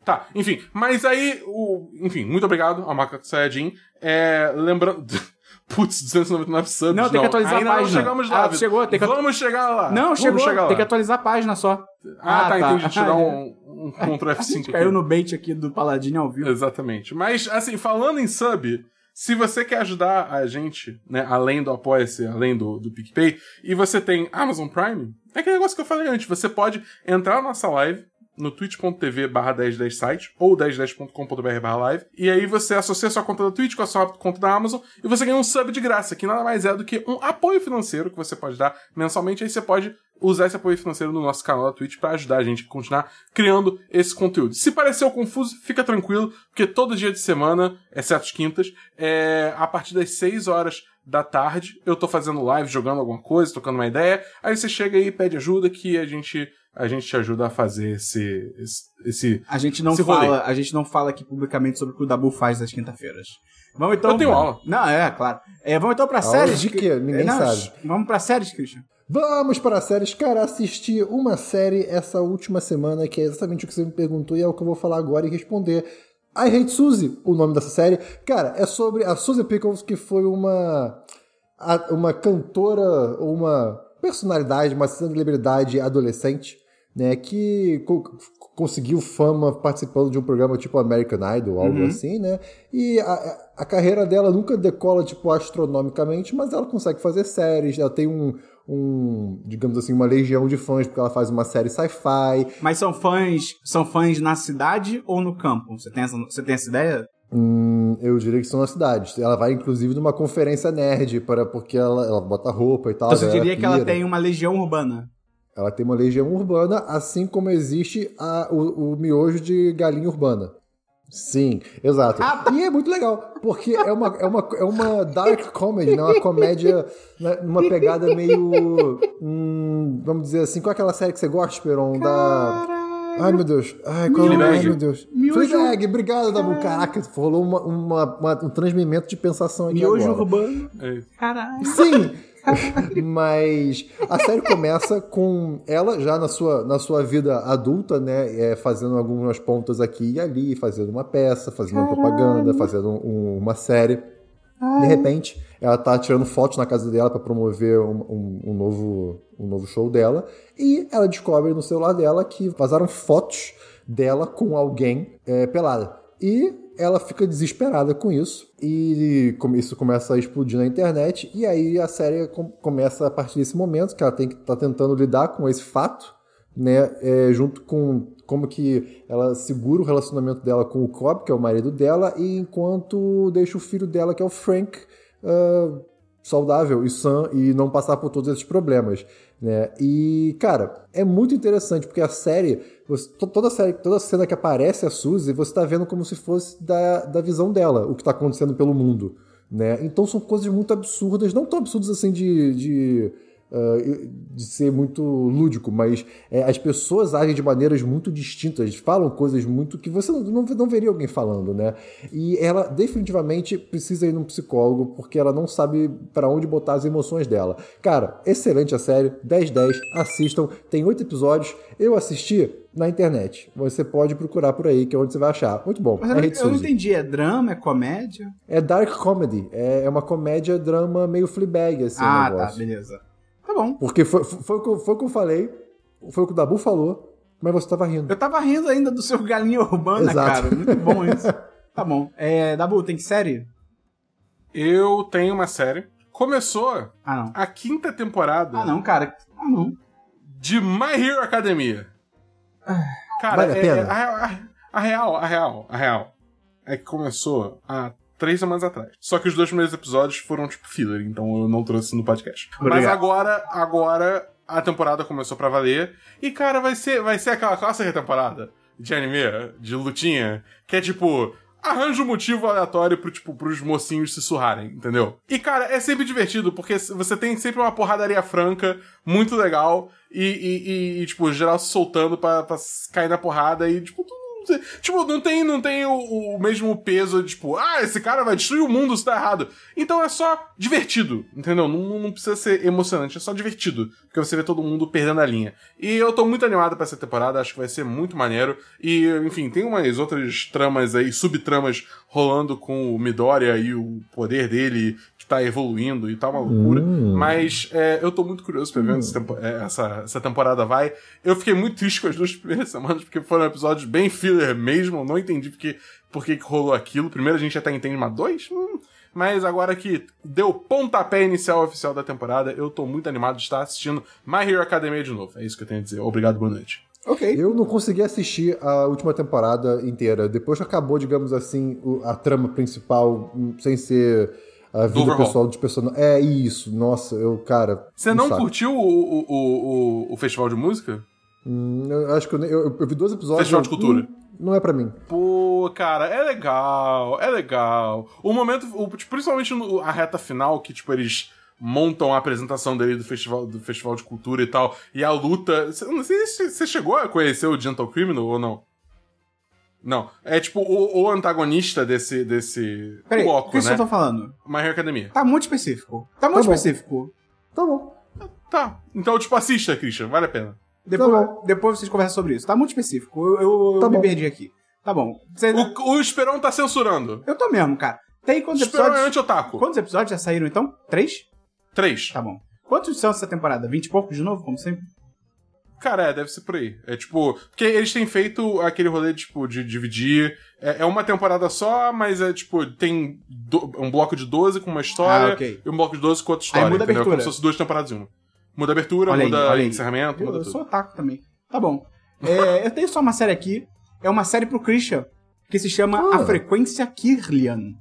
Tá, enfim. Mas aí, o... enfim, muito obrigado ao Macaco Sayajin. É, lembrando... [LAUGHS] Putz, 299 subs. Não, tem que atualizar ainda a página. não chegamos lá. Ah, chegou, tem que atu- Vamos chegar lá. Não, Vamos chegou. chegar lá. Tem que atualizar a página só. Ah, Ah, tá, tá. entendi. Ah, [LAUGHS] um, um Ctrl F5 Caiu aqui. no bait aqui do Paladino ao vivo. Exatamente. Mas, assim, falando em sub, se você quer ajudar a gente, né, além do Apoia-se, além do, do PicPay, e você tem Amazon Prime, é aquele negócio que eu falei antes, você pode entrar na nossa live no twitch.tv barra 1010 site ou 1010.com.br barra live, e aí você associa sua conta da Twitch com a sua conta da Amazon e você ganha um sub de graça, que nada mais é do que um apoio financeiro que você pode dar mensalmente, aí você pode usar esse apoio financeiro no nosso canal da Twitch para ajudar a gente a continuar criando esse conteúdo. Se pareceu confuso, fica tranquilo, porque todo dia de semana, exceto as quintas, é, a partir das 6 horas da tarde, eu tô fazendo live, jogando alguma coisa, tocando uma ideia, aí você chega aí e pede ajuda que a gente, a gente te ajuda a fazer esse, esse, A gente não Se rolê. fala, a gente não fala aqui publicamente sobre o que o Dabu faz nas quinta-feiras. Vamos então. Eu tenho aula. Não, é, claro. É, vamos então pra séries. de que- quê? Ninguém Não, sabe. Vamos pra séries, Christian. Vamos para séries. Cara, assisti uma série essa última semana que é exatamente o que você me perguntou e é o que eu vou falar agora e responder. I Hate Suzy, o nome dessa série. Cara, é sobre a Suzy Pickles, que foi uma, uma cantora, ou uma personalidade, uma celebridade adolescente, né, que co- conseguiu fama participando de um programa tipo American Idol, algo assim, né? E a, a carreira dela nunca decola, tipo, astronomicamente, mas ela consegue fazer séries, ela tem um, um, digamos assim, uma legião de fãs, porque ela faz uma série sci-fi. Mas são fãs, são fãs na cidade ou no campo? Você tem essa, você tem essa ideia? Hum, eu diria que são na cidade. Ela vai, inclusive, numa conferência nerd, para, porque ela, ela bota roupa e tal. Então você ela diria que ela tem uma legião urbana. Ela tem uma legião urbana, assim como existe a- o, o miojo de galinha urbana. Sim, exato. E é muito legal, porque é uma, é uma, é uma dark comedy, né? uma comédia né, numa pegada meio. hum, vamos dizer assim, qual é aquela série que você gosta, Esperon? Da. Ai, meu Deus. Ai, qual é o nome? Ai, meu Deus. Miojo. Fleabag, obrigado, Dabu. Caraca, rolou uma, uma- uma- um transmimento de pensação aqui Miojo agora. urbano. É. Caralho. Sim! [LAUGHS] Mas a série começa com ela já na sua, na sua vida adulta, né? é, fazendo algumas pontas aqui e ali, fazendo uma peça, fazendo uma propaganda, fazendo um- uma série. De repente, ela tá tirando fotos na casa dela para promover um, um- um novo, um novo show dela. E ela descobre no celular dela que vazaram fotos dela com alguém é, pelada. E ela fica desesperada com isso. E isso começa a explodir na internet. E aí a série com- começa a partir desse momento, que ela tem que tá tentando lidar com esse fato, né? é, junto com como que ela segura o relacionamento dela com o Cobb, que é o marido dela, e enquanto deixa o filho dela, que é o Frank, ah, saudável e sã e não passar por todos esses problemas, né? E cara, é muito interessante porque a série, você- to- toda a série, toda cena que aparece a Suzy, você tá vendo como se fosse da, da visão dela, o que tá acontecendo pelo mundo, né? Então são coisas muito absurdas, não tão absurdas assim de, de uh, de ser muito lúdico, mas é, as pessoas agem de maneiras muito distintas, falam coisas muito que você não, não, não veria alguém falando, né? E ela definitivamente precisa ir num psicólogo porque ela não sabe para onde botar as emoções dela. Cara, excelente a série, 10-10, assistam, tem oito episódios, eu assisti na internet. Você pode procurar por aí, que é onde você vai achar. Muito bom. Mas é eu, não, eu entendi, é drama, é comédia? É dark comedy, é, é uma comédia, drama meio Fleabag, assim, ah, tá, beleza. Tá bom. Porque foi, foi, o que eu- foi o que eu falei, foi o que o Dabu falou, mas você tava rindo. Eu tava rindo ainda do seu galinha urbana, Exato. cara. Muito bom [LAUGHS] isso. Tá bom. É, Dabu, tem que série? Eu tenho uma série. Começou Ah, não. a quinta temporada Ah, não, cara. Ah, não. de My Hero Academia. Cara, Vale a é- pena? é- a, a- a real, a real, a real é que começou há três semanas atrás. Só que os dois primeiros episódios foram tipo filler, então eu não trouxe no podcast. Mas Obrigado. agora, agora a temporada começou pra valer e cara, vai ser, vai ser aquela clássica temporada de anime, de lutinha, que é tipo Arranja um motivo aleatório pro, tipo, pros mocinhos se surrarem, entendeu? E, cara, é sempre divertido, porque você tem sempre uma porradaria franca, muito legal, e, e, e, e, tipo, geral se soltando pra, pra cair na porrada, e, tipo, tu Tipo, não tem, não tem o, o mesmo peso tipo, ah, esse cara vai destruir o mundo se tá errado. Então é só divertido, entendeu? Não, não precisa ser emocionante, é só divertido. Porque você vê todo mundo perdendo a linha. E eu tô muito animado pra essa temporada, acho que vai ser muito maneiro. E, enfim, tem umas outras tramas aí, subtramas rolando com o Midoriya e o poder dele tá evoluindo e tá uma loucura. Hum. Mas é, eu tô muito curioso pra ver onde essa tempo- é, essa, essa temporada vai. Eu fiquei muito triste com as duas [LAUGHS] primeiras semanas, porque foram episódios bem filler mesmo. Eu não entendi porque, por que rolou aquilo. Primeiro a gente até entende, mas dois? Hum. Mas agora que deu o pontapé inicial oficial da temporada, eu tô muito animado de estar assistindo My Hero Academia de novo. É isso que eu tenho a dizer. Obrigado, boa noite. Ok. Eu não consegui assistir a última temporada inteira. Depois que acabou, digamos assim, a trama principal, hum, sem ser a vida pessoal dos personagens. É isso, nossa, eu, cara. Você não curtiu o, o, o, o, festival de música? Hum, eu acho que eu, eu, eu vi dois episódios. Festival de cultura. hum, Não é pra mim. Pô, cara, é legal, é legal. O momento, o- tipo, principalmente a reta final, que, tipo, eles montam a apresentação dele do festival, do festival de cultura e tal, e a luta. Não sei se você chegou a conhecer o Gentle Criminal ou não. Não. É tipo o, o antagonista desse, desse Peraí, o bloco, que vocês né? estão falando? My Hero Academia. Tá muito específico. Tá muito bom. específico. Tá bom. Tá. Então, tipo, assista, Christian, vale a pena. Depois, bom. depois vocês conversam sobre isso. Tá muito específico. Eu, eu, eu Tá me bom. perdi aqui. Tá bom. Cê- O, o Esperão tá censurando. Eu tô mesmo, cara. Tem quantos Esperão é episódios? anti-otaku. Quantos episódios já saíram então? Três? Três. Tá bom. Quantos são essa temporada? Vinte e poucos de novo, como sempre? Cara, é, deve ser por aí. É tipo. Porque eles têm feito aquele rolê, tipo, de dividir. É, é uma temporada só, mas é tipo, tem do- um bloco de 12 com uma história Ah, ok. e um bloco de 12 com outra história. muda a entendeu? abertura. Como se fosse duas temporadas em uma. Muda a abertura, Olha aí, muda aí. encerramento, Eu, muda eu tudo. sou otaku também. Tá bom. É, [LAUGHS] eu tenho só uma série aqui. É uma série pro Christian. Que se chama Ah. A Frequência Kirlian.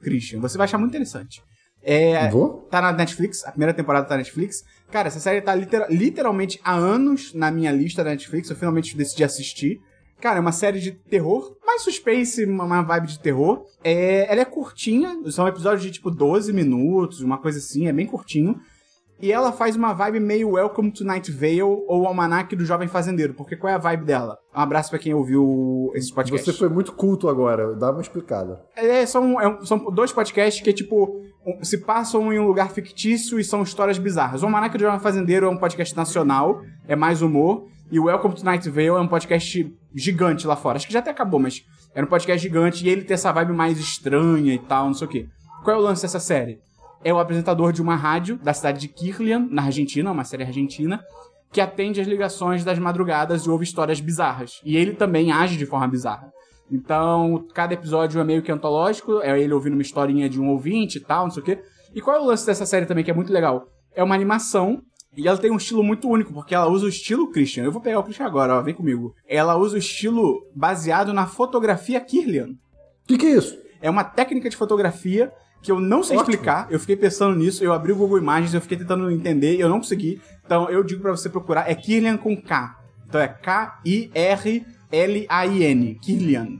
Christian, você vai achar muito interessante. É, Vou? tá na Netflix, a primeira temporada tá na Netflix. Cara, essa série tá litera- literalmente há anos na minha lista da Netflix. Eu finalmente decidi assistir. Cara, é uma série de terror, mais suspense, uma, vibe de terror. É, ela é curtinha, são episódios de tipo 12 minutos, uma coisa assim, é bem curtinho. E ela faz uma vibe meio Welcome to Night Vale ou Almanac do Jovem Fazendeiro. Porque qual é a vibe dela? Um abraço pra quem ouviu esse podcast. Você foi muito culto agora, dá uma explicada. É, são, é são dois podcasts que, tipo, um- se passam em um lugar fictício e são histórias bizarras. O Almanac do Jovem Fazendeiro é um podcast nacional, é mais humor. E o Welcome to Night Vale é um podcast gigante lá fora. Acho que já até acabou, mas era um podcast gigante e ele tem essa vibe mais estranha e tal, não sei o quê. Qual é o lance dessa série? É o apresentador de uma rádio da cidade de Kirlian, na Argentina, uma série argentina, que atende as ligações das madrugadas e ouve histórias bizarras. E ele também age de forma bizarra. Então, cada episódio é meio que antológico, é ele ouvindo uma historinha de um ouvinte e tal, não sei o quê. E qual é o lance dessa série também, que é muito legal? É uma animação, e ela tem um estilo muito único, porque ela usa o estilo Christian. Eu vou pegar o Christian agora, ó, vem comigo. Ela usa o estilo baseado na fotografia Kirlian. O que, que é isso? É uma técnica de fotografia que eu não sei Ótimo. explicar. Eu fiquei pensando nisso, eu abri o Google Imagens, eu fiquei tentando entender e eu não consegui. Então eu digo pra você procurar, é Kirlian com K. Então é K-I-R-L-A-I-N, Kirlian.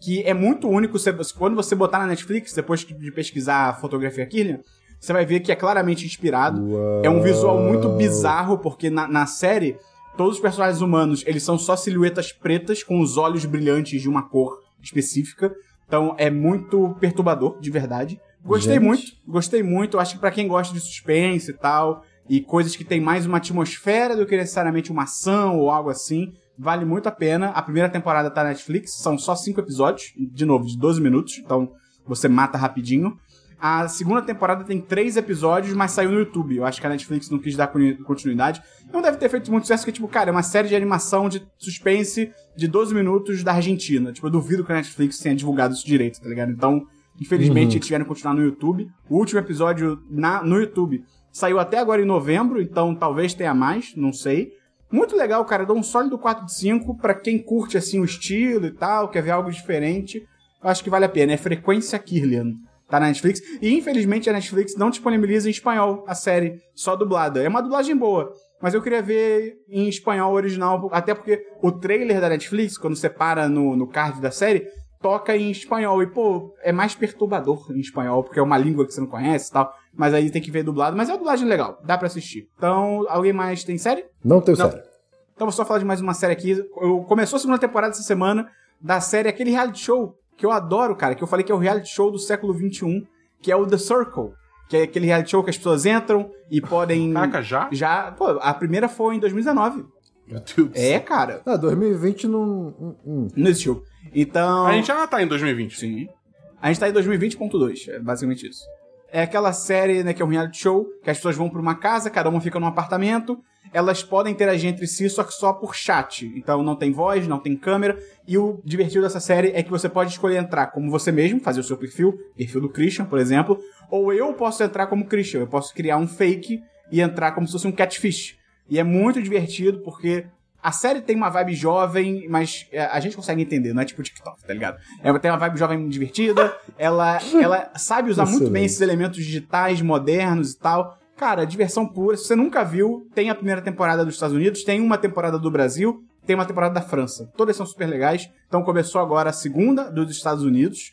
Que é muito único, você- quando você botar na Netflix, depois de pesquisar a fotografia Kirlian, você vai ver que é claramente inspirado. É um visual muito bizarro, porque na, na série, todos os personagens humanos, eles são só silhuetas pretas com os olhos brilhantes de uma cor específica. Então é muito perturbador, de verdade. Gostei Gente. muito, gostei muito. Acho que pra quem gosta de suspense e tal, e coisas que tem mais uma atmosfera do que necessariamente uma ação ou algo assim, vale muito a pena. A primeira temporada tá na Netflix, são só cinco episódios, de novo, de 12 minutos, então você mata rapidinho. A segunda temporada tem três episódios, mas saiu no YouTube. Eu acho que a Netflix não quis dar continu- continuidade. Não deve ter feito muito sucesso, porque, tipo, cara, é uma série de animação de suspense de 12 minutos da Argentina. Tipo, eu duvido que a Netflix tenha divulgado isso direito, tá ligado? Então, infelizmente, eles tiveram que continuar no YouTube. O último episódio na, no YouTube saiu até agora em novembro, então talvez tenha mais, não sei. Muito legal, cara. Dou um sólido 4 de 5 pra quem curte, assim, o estilo e tal, quer ver algo diferente. Acho que vale a pena. É Frequência Kirlian. Tá na Netflix. E infelizmente a Netflix não disponibiliza em espanhol a série, só dublada. É uma dublagem boa. Mas eu queria ver em espanhol original, até porque o trailer da Netflix, quando você para no, no card da série, toca em espanhol. E, pô, é mais perturbador em espanhol, porque é uma língua que você não conhece e tal. Mas aí tem que ver dublado. Mas é uma dublagem legal, dá pra assistir. Então, alguém mais tem série? Não tenho Não. sério. Então vou só falar de mais uma série aqui. Eu, começou a segunda temporada essa semana da série, aquele reality show que eu adoro, cara, que eu falei que é o reality show do século XXI, que é o The Circle. Que é aquele reality show que as pessoas entram e podem. Caraca, já? Já. Pô, a primeira foi em 2019. Meu Deus. É, cara. Ah, 2020 não. hum, hum. Não existiu. Então. A gente já tá em 2020. Sim. A gente tá em 2020.2, é basicamente isso. É aquela série, né, que é um reality show, que as pessoas vão pra uma casa, cada uma fica num apartamento, elas podem interagir entre si, só que só por chat. Então não tem voz, não tem câmera, e o divertido dessa série é que você pode escolher entrar como você mesmo, fazer o seu perfil, perfil do Christian, por exemplo, ou eu posso entrar como Christian, eu posso criar um fake e entrar como se fosse um catfish. E é muito divertido porque a série tem uma vibe jovem, mas é, a gente consegue entender, não é tipo TikTok, tá ligado? Ela tem uma vibe jovem divertida, ela, ela sabe usar muito bem esses elementos digitais, modernos e tal. Cara, diversão pura. Se você nunca viu, tem a primeira temporada dos Estados Unidos, tem uma temporada do Brasil, tem uma temporada da França. Todas são super legais. Então começou agora a segunda dos Estados Unidos.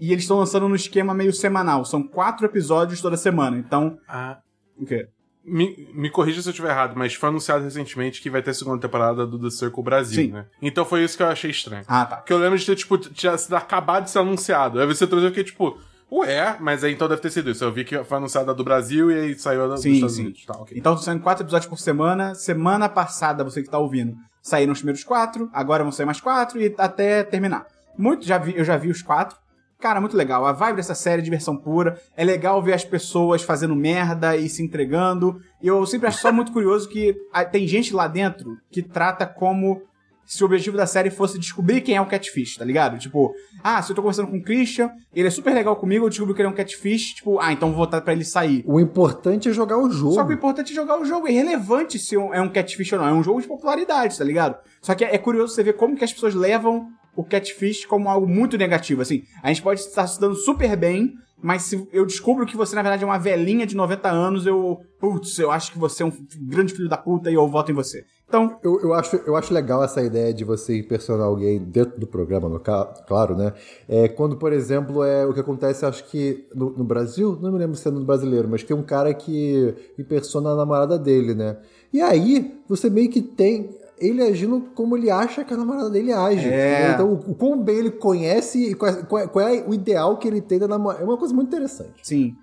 E eles estão lançando no esquema meio semanal. São quatro episódios toda semana. Então, Ah, o quê? Me, me corrija se eu estiver errado, mas foi anunciado recentemente que vai ter a segunda temporada do The Circle Brasil, Sim. né? Então foi isso que eu achei estranho. Ah, tá. Porque eu lembro de ter, tipo, tinha sido acabado de ser anunciado. Aí você trouxe eu fiquei, tipo, ué, mas aí então deve ter sido isso. Eu vi que foi anunciada do Brasil e aí saiu a dos Estados sim. Unidos. Tá, ok. Então estão saindo quatro episódios por semana. Semana passada, você que tá ouvindo, saíram os primeiros quatro, agora vão sair mais quatro e até terminar. Muito, já vi, eu já vi os quatro. Cara, muito legal. A vibe dessa série é diversão pura. É legal ver as pessoas fazendo merda e se entregando. E eu sempre acho só muito curioso que tem gente lá dentro que trata como se o objetivo da série fosse descobrir quem é o catfish, tá ligado? Tipo, ah, se eu tô conversando com o Christian, ele é super legal comigo, eu descubro que ele é um catfish, tipo, ah, então vou votar pra ele sair. O importante é jogar o jogo. Só que o importante é jogar o jogo. É irrelevante se é um catfish ou não. É um jogo de popularidade, tá ligado? Só que é é curioso você ver como que as pessoas levam o catfish como algo muito negativo. Assim, a gente pode estar se dando super bem, mas se eu descubro que você, na verdade, é uma velhinha de 90 anos, eu. Putz, eu acho que você é um grande filho da puta e eu voto em você. Então, Eu, eu, acho, eu acho legal essa ideia de você impersonar alguém dentro do programa, no ca- claro, né? É, quando, por exemplo, é o que acontece, acho que no, no Brasil, não me lembro se é no brasileiro, mas tem um cara que impersona a namorada dele, né? E aí, você meio que tem ele agindo como ele acha que a namorada dele age. É. Então, o, o quão bem ele conhece e qual, é- qual é- qual é o ideal que ele tem da namorada. É uma coisa muito interessante. sim.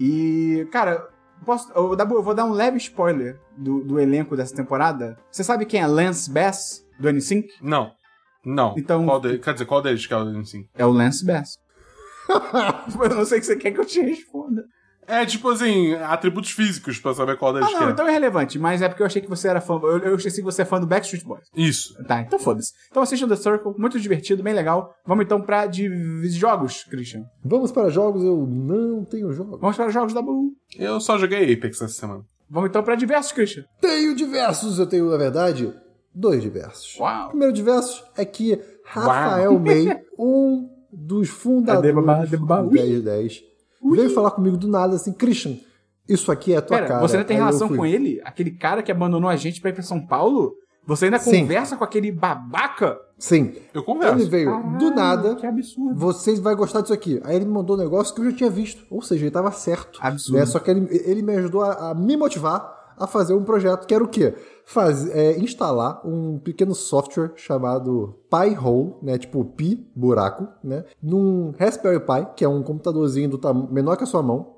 E, cara, posso, eu, eu vou dar um leve spoiler do, do elenco dessa temporada. Você sabe quem é Lance Bass, do N5? Não. Não. Então- Qual de- Quer dizer, qual deles que é o assim? É o Lance Bass. [LAUGHS] eu não sei o que você quer que eu te responda. É tipo assim, atributos físicos pra saber qual deles Ah, que não, é. então é relevante, mas é porque eu achei que você era fã. Eu, eu esqueci que você é fã do Backstreet Boys. Isso. Tá, então foda-se. Então assistam The Circle, muito divertido, bem legal. Vamos então pra de jogos, Christian. Vamos para jogos, eu não tenho jogos. Vamos para os jogos da Bull. Eu só joguei Apex essa semana. Vamos então pra diversos, Christian. Tenho diversos, eu tenho, na verdade, dois diversos. Uau. O primeiro diverso é que Rafael May, um dos [LAUGHS] fundadores Adebaba, adebaba, do ui. 1010, veio falar comigo do nada assim, Christian, isso aqui é a tua Pera, cara. você ainda tem Aí relação com ele? Aquele cara que abandonou a gente pra ir pra São Paulo? Você ainda Sim. conversa com aquele babaca? Sim. Eu converso. Ele veio do nada. Que absurdo. Vocês vão gostar disso aqui. Aí ele me mandou um negócio que eu já tinha visto. Ou seja, ele tava certo. Absurdo. Né? Só que ele, ele me ajudou a, a me motivar a fazer um projeto que era o quê? Faz, é, instalar um pequeno software chamado Pi-hole, né? Tipo pi, buraco, né? Num Raspberry Pi, que é um computadorzinho do tamanho menor que a sua mão,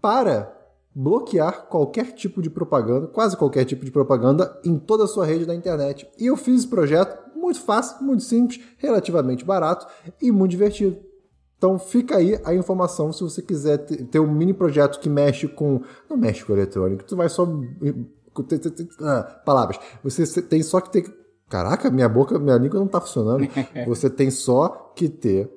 para bloquear qualquer tipo de propaganda, quase qualquer tipo de propaganda, em toda a sua rede da internet. E eu fiz esse projeto muito fácil, muito simples, relativamente barato e muito divertido. Então fica aí a informação se você quiser ter um mini projeto que mexe com. Não mexe com eletrônico, tu vai só. Ah, palavras. Você tem só que ter. Caraca, minha boca, minha língua não tá funcionando. [LAUGHS] Você tem só que ter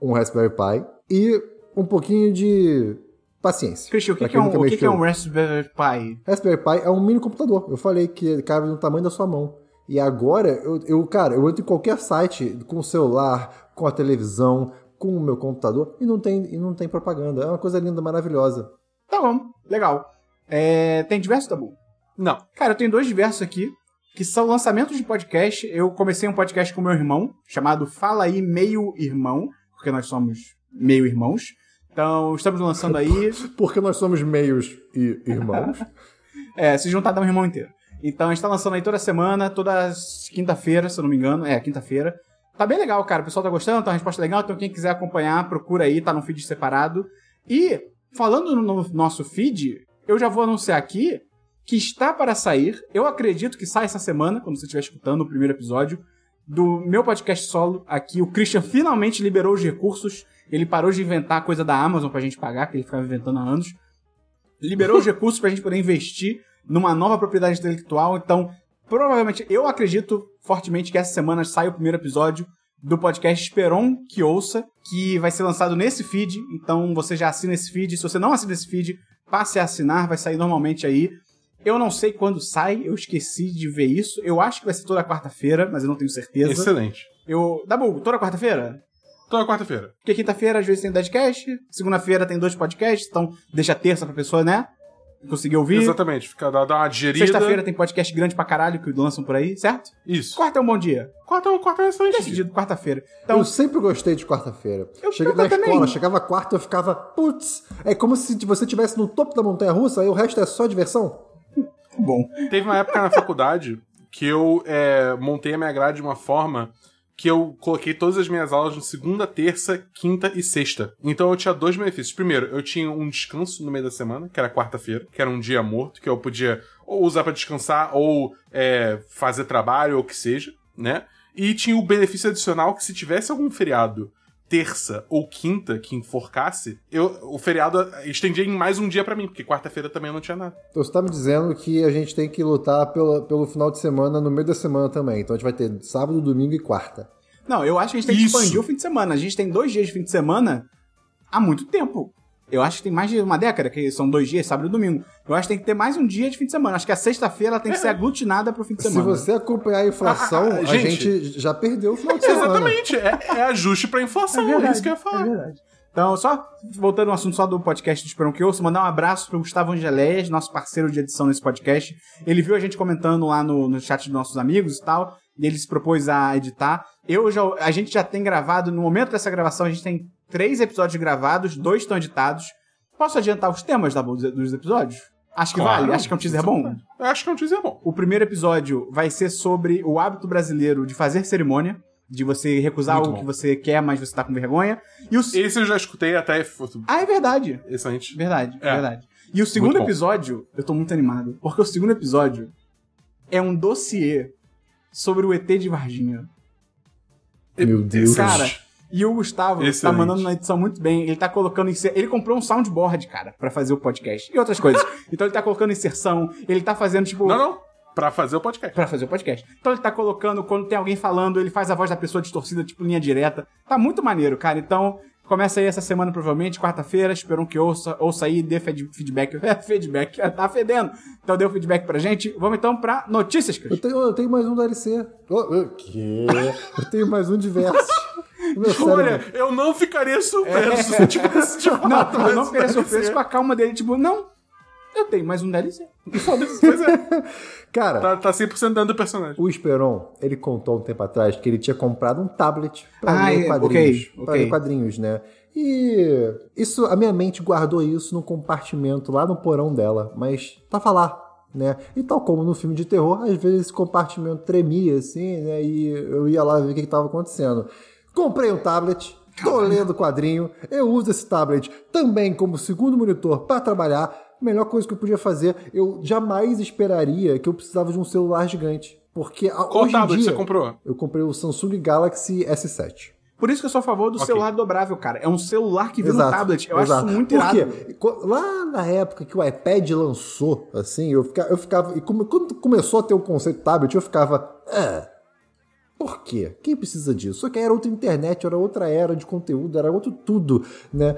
um Raspberry Pi e um pouquinho de paciência. Christian, o que, que é um, o que, que é um Raspberry Pi? Raspberry Pi é um mini computador. Eu falei que ele cabe no tamanho da sua mão. E agora, eu, eu, cara, eu entro em qualquer site com o celular, com a televisão, com o meu computador e não tem, e não tem propaganda. É uma coisa linda, maravilhosa. Tá bom, legal. É, tem diversos, tá bom? Não. Cara, eu tenho dois diversos aqui, que são lançamentos de podcast. Eu comecei um podcast com meu irmão, chamado Fala Aí Meio Irmão, porque nós somos meio irmãos. Então, estamos lançando aí. [LAUGHS] Porque nós somos meios e irmãos. [LAUGHS] É, se juntar dá um irmão inteiro. Então a gente tá lançando aí toda semana, toda quinta-feira, se eu não me engano. É, quinta-feira. Tá bem legal, cara. O pessoal tá gostando, tá uma resposta legal. Então quem quiser acompanhar, procura aí, tá num feed separado. E, falando no nosso feed, eu já vou anunciar aqui que está para sair. Eu acredito que sai essa semana, quando você estiver escutando o primeiro episódio, do meu podcast solo aqui. O Christian finalmente liberou os recursos. Ele parou de inventar a coisa da Amazon pra gente pagar, que ele ficava inventando há anos liberou os [LAUGHS] recursos pra gente poder investir numa nova propriedade intelectual. Então, provavelmente, eu acredito fortemente que essa semana sai o primeiro episódio do podcast Esperon que ouça, que vai ser lançado nesse feed. Então, você já assina esse feed. Se você não assina esse feed, passe a assinar, vai sair normalmente aí. Eu não sei quando sai, eu esqueci de ver isso. Eu acho que vai ser toda quarta-feira, mas eu não tenho certeza. Excelente. Eu, Dabu, toda quarta-feira? Toda quarta-feira. Porque quinta-feira às vezes tem Deadcast, segunda-feira tem dois podcasts, então deixa terça pra pessoa, né? Conseguir ouvir. Exatamente. Fica, dá, dá uma digerida. Sexta-feira tem podcast grande pra caralho que lançam por aí, certo? Isso. Quarta é um bom dia. Quarta, quarta é excelente. dia. Decidido quarta-feira. Então, eu sempre gostei de quarta-feira. Eu- Cheguei na também. escola, chegava quarta, eu ficava, putz, é como se você estivesse no topo da montanha russa e o resto é só diversão. bom. Teve uma época na faculdade que eu é, montei a minha grade de uma forma que eu coloquei todas as minhas aulas de segunda, terça, quinta e sexta. Então eu tinha dois benefícios. Primeiro, eu tinha um descanso no meio da semana, que era quarta-feira, que era um dia morto, que eu podia ou usar pra descansar ou é, fazer trabalho ou o que seja, né? E tinha o benefício adicional que se tivesse algum feriado terça ou quinta que enforcasse, eu, o feriado estendia em mais um dia pra mim, porque quarta-feira também eu não tinha nada. Então você tá me dizendo que a gente tem que lutar pelo, pelo final de semana no meio da semana também. Então a gente vai ter sábado, domingo e quarta. Não, eu acho que a gente tem que Isso. expandir o fim de semana. A gente tem dois dias de fim de semana há muito tempo. Eu acho que tem mais de uma década, que são dois dias, sábado e domingo. Eu acho que tem que ter mais um dia de fim de semana. Acho que a sexta-feira ela tem que ser aglutinada pro fim de Se semana. você acompanhar a inflação, Ah, ah, a gente. gente já perdeu o final de [LAUGHS] semana. Exatamente, é, é ajuste pra inflação, é, isso que eu ia falar. É verdade. Então, só voltando ao assunto só do podcast do Esperão que ouço, mandar um abraço pro Gustavo Angeléias, nosso parceiro de edição nesse podcast. Ele viu a gente comentando lá no, no chat dos nossos amigos e tal, e ele se propôs a editar. Eu já, a gente já tem gravado, no momento dessa gravação, a gente tem três episódios gravados, dois estão editados. Posso adiantar os temas da, dos episódios? Acho que Claro. vale, acho que é um teaser bom. Eu acho que é um teaser bom. O primeiro episódio vai ser sobre o hábito brasileiro de fazer cerimônia, de você recusar Muito algo bom. que você quer, mas você tá com vergonha. E o, Esse eu já escutei até. ah, é verdade. Excelente. Verdade, É. verdade. E o segundo Muito bom. episódio, eu tô muito animado, porque o segundo episódio é um dossiê sobre o ET de Varginha. Meu Deus. Cara, e o Gustavo tá Excelente. mandando na edição muito bem. Ele tá colocando inser... Ele comprou um soundboard, cara, pra fazer o podcast. E outras coisas. [LAUGHS] então ele tá colocando inserção, ele tá fazendo, tipo. Não, não. Pra fazer o podcast. Pra fazer o podcast. Então ele tá colocando, quando tem alguém falando, ele faz a voz da pessoa distorcida, tipo linha direta. Tá muito maneiro, cara. Então, começa aí essa semana, provavelmente, quarta-feira. Esperam que ouça, ouça aí, dê feedback. [LAUGHS] É, feedback, [LAUGHS] tá fedendo. Então dê o feedback pra gente. Vamos então pra notícias, Eu Cris. tenho, eu tenho mais um DLC. Oh, o quê? Eu tenho mais um diverso. [LAUGHS] Olha, eu não ficaria surpreso se tivesse de fato Não, eu não ficaria surpreso com a calma dele, tipo, não. Eu tenho mais um DLC. Foda-se. Pois é, [LAUGHS] Cara, tá, tá 100% dentro do personagem. o Esperon, ele contou um tempo atrás que ele tinha comprado um tablet pra Ah, ler é, quadrinhos. ok, Pra ler quadrinhos, né? E isso, a minha mente guardou isso num compartimento lá no porão dela, mas tava lá, né? E tal como no filme de terror, às vezes esse compartimento tremia assim, né? E eu ia lá ver o que, que tava acontecendo. Comprei um tablet, tô lendo o quadrinho, eu uso esse tablet também como segundo monitor para trabalhar. Melhor coisa que eu podia fazer, eu jamais esperaria que eu precisava de um celular gigante. Porque a- Qual hoje em tablet dia, você comprou? eu comprei o Samsung Galaxy S7. Por isso que eu sou a favor do Ok. celular dobrável, cara. É um celular que vira um tablet. Eu exato. acho isso muito Por irado. quê? Co- Lá na época que o iPad lançou, assim, eu ficava. Eu ficava e quando começou a ter o conceito tablet, eu ficava. É. Por quê? Quem precisa disso? Só que era outra internet, era outra era de conteúdo, era outro tudo, né?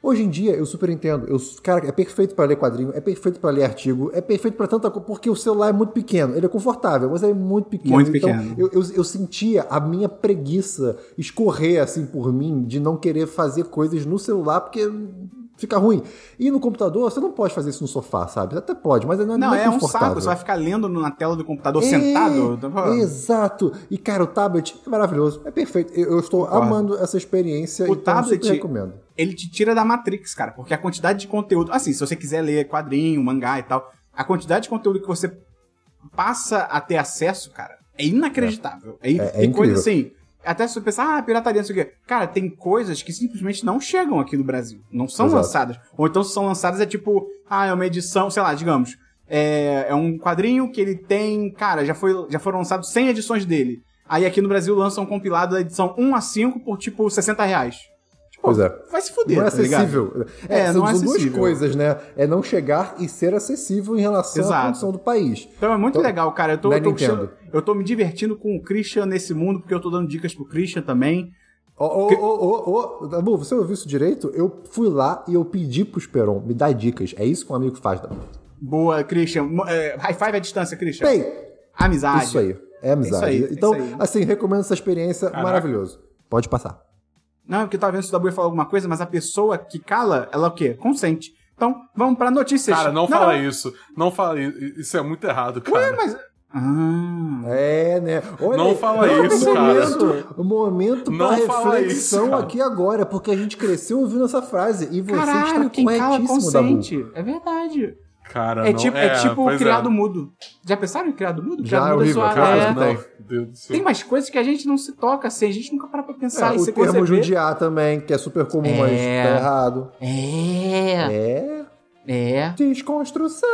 Hoje em dia, eu super entendo. Eu, cara, é perfeito para ler quadrinho, é perfeito para ler artigo, é perfeito para tanta coisa, porque o celular é muito pequeno. Ele é confortável, mas é muito pequeno. Muito então, pequeno. eu, eu, eu sentia a minha preguiça escorrer assim por mim de não querer fazer coisas no celular porque fica ruim. E no computador, você não pode fazer isso no sofá, sabe? Até pode, mas não, Não, não é, é um saco. Você vai ficar lendo na tela do computador É, sentado. Então, pô, Exato. E, cara, o tablet é maravilhoso. É perfeito. Eu, eu estou Concordo. amando essa experiência. O então tablet- super recomendo. ele te tira da Matrix, cara. Porque a quantidade de conteúdo. Assim, se você quiser ler quadrinho, mangá e tal, a quantidade de conteúdo que você passa a ter acesso, cara, é inacreditável. É, É- é tem coisa incrível. assim. Até se você pensar, ah, pirataria, não sei o quê. Cara, tem coisas que simplesmente não chegam aqui no Brasil. Não são Exato. lançadas. Ou então, se são lançadas, é tipo, ah, é uma edição, sei lá, digamos. É, é um quadrinho que ele tem. Cara, já, foi, já foram lançados 100 edições dele. Aí aqui no Brasil lançam um compilado da edição 1 a 5 por tipo 60 reais. Pois é. vai se fuder, Não é tá acessível. É, são, não é são duas acessível. coisas, né? É não chegar e ser acessível em relação Exato. à condição do país. Então é muito Então, legal, cara. Eu tô, da eu, tô eu tô me divertindo com o Christian nesse mundo, porque eu tô dando dicas pro Christian também. Ô, ô, ô, ô, Dabu, você ouviu isso direito? Eu fui lá e eu pedi pro Esperon me dar dicas. É isso que um amigo faz, Dabu. Boa, Christian. É, high five à distância, Christian. Bem, Amizade. isso aí. É amizade. Isso aí, então, isso aí. assim, recomendo essa experiência maravilhoso. Pode passar. Não, porque eu tava vendo se o Dabu ia falar alguma coisa, mas a pessoa que cala, ela o quê? Consente. Então, vamos pra notícias. Cara, não, fala isso. Não fala isso. Isso é muito errado, cara. Ué, mas... Ah... É, né? Olha Não fala olha isso, o cara. momento, O momento Não pra fala reflexão isso, cara. aqui agora, porque a gente cresceu ouvindo essa frase. E você Caralho, está quem cala corretíssimo, Dabu. consente. É verdade. Cara, É, não- tipo, é, tipo pois criado é. mudo. Já pensaram em criado mudo? Já, criado é mudo horrível, zoado. cara, É. não tem. Umas coisas que a gente não se toca assim, a gente nunca para pra pensar. É, e o termo judiar também, que é super comum, mas É. tá errado. É, É. é. Desconstrução.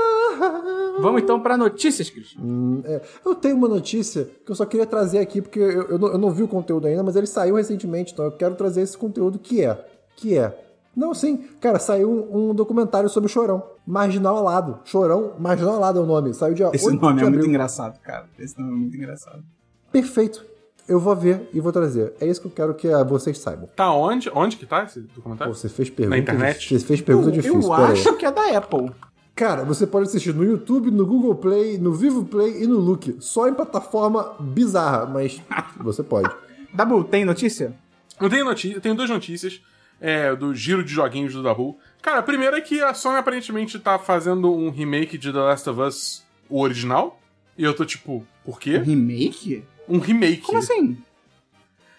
Vamos então pra notícias, Cris. Hum, é. Eu tenho uma notícia que eu só queria trazer aqui, porque eu, eu não, eu não vi o conteúdo ainda, mas ele saiu recentemente, então eu quero trazer esse conteúdo que é. Que é. Não, sim. Cara, saiu um, um documentário sobre o Chorão. Marginal Alado. Chorão, Marginal Alado é o nome. Saiu dia Esse 8 nome de é muito engraçado, cara. Esse nome é muito engraçado. Perfeito. Eu vou ver e vou trazer. É isso que eu quero que ah, vocês saibam. Tá onde? Onde que tá esse documentário? Você fez pergunta. Na internet? Você fez pergunta eu difícil. eu pera aí. acho que é da Apple. Cara, você pode assistir no YouTube, no Google Play, no Vivo Play e no Look. Só em plataforma bizarra, mas [LAUGHS] você pode. Dabu, tem notícia? Eu tenho, notícia, eu tenho duas notícias é, do giro de joguinhos do Dabu. Cara, a primeira é que a Sony aparentemente tá fazendo um remake de The Last of Us, o original. E eu tô tipo, por quê? Remake? Um remake. Como assim?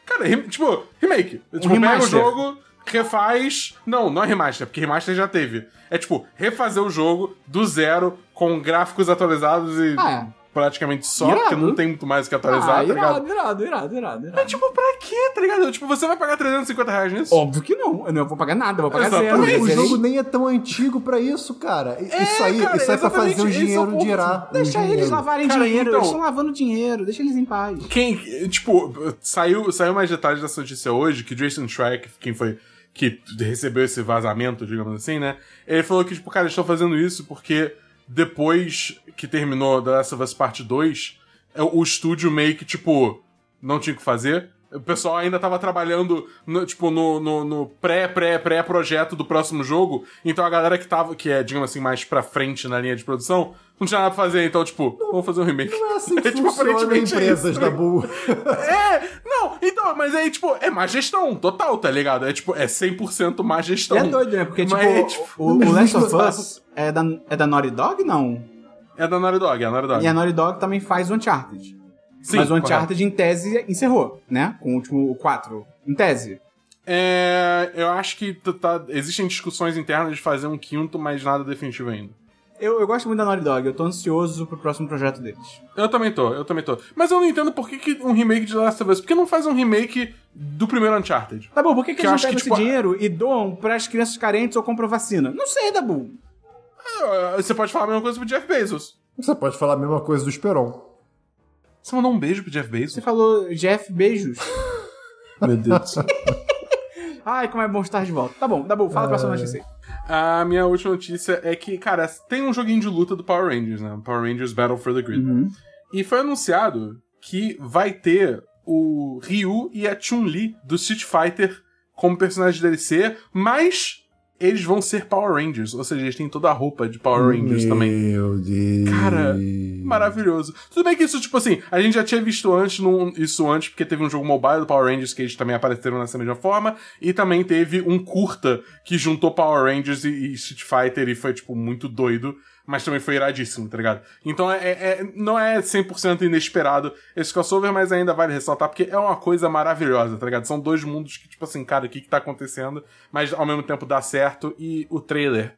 Cara, re- tipo, remake. tipo, pega o remaster. jogo, refaz. Não, não é remaster, porque remaster já teve. É tipo, refazer o jogo do zero, com gráficos atualizados e Ah, praticamente só, Irado. porque não tem muito mais o que atualizar, ah tá ligado? irado, irado, irado, irado, Mas, irado. tipo, pra quê, tá ligado? Tipo, você vai pagar 350 reais nisso? Óbvio que não. Eu não vou pagar nada, eu vou pagar Exatamente. zero. O jogo nem é tão antigo pra isso, cara. É, isso aí, cara, isso aí é pra fazer o é dinheiro girar. Deixa eles dinheiro. lavarem Cara, dinheiro. então- Eles estão lavando dinheiro. Deixa eles em paz. Quem, tipo, saiu, saiu mais detalhes dessa notícia hoje, que Jason Schreier, quem foi que recebeu esse vazamento, digamos assim, né? Ele falou que, tipo, cara, eles estão fazendo isso porque depois que terminou The Last of Us Part 2, é, o estúdio meio que, tipo, não tinha o que fazer. O pessoal ainda tava trabalhando, no, tipo, no, no, no pré, pré, pré-projeto do próximo jogo. Então a galera que tava, que é, digamos assim, mais pra frente na linha de produção, não tinha nada pra fazer. Então, tipo, vamos fazer um remake. Não é assim [LAUGHS] que É, tipo, funciona é empresas isso, da? Bull. [LAUGHS] É, não, Então, mas aí, tipo, é má gestão, total, tá ligado? É tipo, é 100% má gestão. E é doido, né? Porque, tipo, Mas, tipo, o, o Last of Us é da, é da Naughty Dog, não? É da Naughty Dog, é da Naughty Dog. E a Naughty Dog também faz o Uncharted. Sim, Mas o correto. Uncharted, em tese, encerrou, né? Com o último o 4. Em tese. É, eu acho que t- tá- existem discussões internas de fazer um quinto, mas nada definitivo ainda. Eu, eu gosto muito da Naughty Dog, eu tô ansioso pro próximo projeto deles. Eu também tô, eu também tô. Mas eu não entendo por que, que um remake de Last of Us. Por que não faz um remake do primeiro Uncharted? Tá bom, por que, que, Que eles não pegam que, esse tipo, dinheiro e doam pras crianças carentes ou compram vacina? Não sei, Dabu. Ah, Você pode falar a mesma coisa pro Jeff Bezos. Você pode falar a mesma coisa do Esperon. Você mandou um beijo pro Jeff Bezos? Você falou Jeff, beijos. [LAUGHS] Meu Deus do céu. [LAUGHS] Ai, como é bom estar de volta. Tá bom, Dabu, fala a próxima notícia aí. A minha última notícia é que, cara, tem um joguinho de luta do Power Rangers, né? Power Rangers Battle for the Grid. Uhum. E foi anunciado que vai ter o Ryu e a Chun-Li do Street Fighter como personagens de DLC, mas eles vão ser Power Rangers, ou seja, eles têm toda a roupa de Power Rangers também. Meu Deus. Cara, Maravilhoso. Tudo bem que isso, tipo assim, a gente já tinha visto antes num- isso antes, porque teve um jogo mobile do Power Rangers que eles também apareceram nessa mesma forma, e também teve um curta que juntou Power Rangers e, e Street Fighter e foi, tipo, muito doido, mas também foi iradíssimo, tá ligado? Então é, é- não é 100% inesperado esse crossover, mas ainda vale ressaltar, porque é uma coisa maravilhosa, tá ligado? São dois mundos que, tipo assim, cara, o que que tá acontecendo, mas ao mesmo tempo dá certo, e o trailer.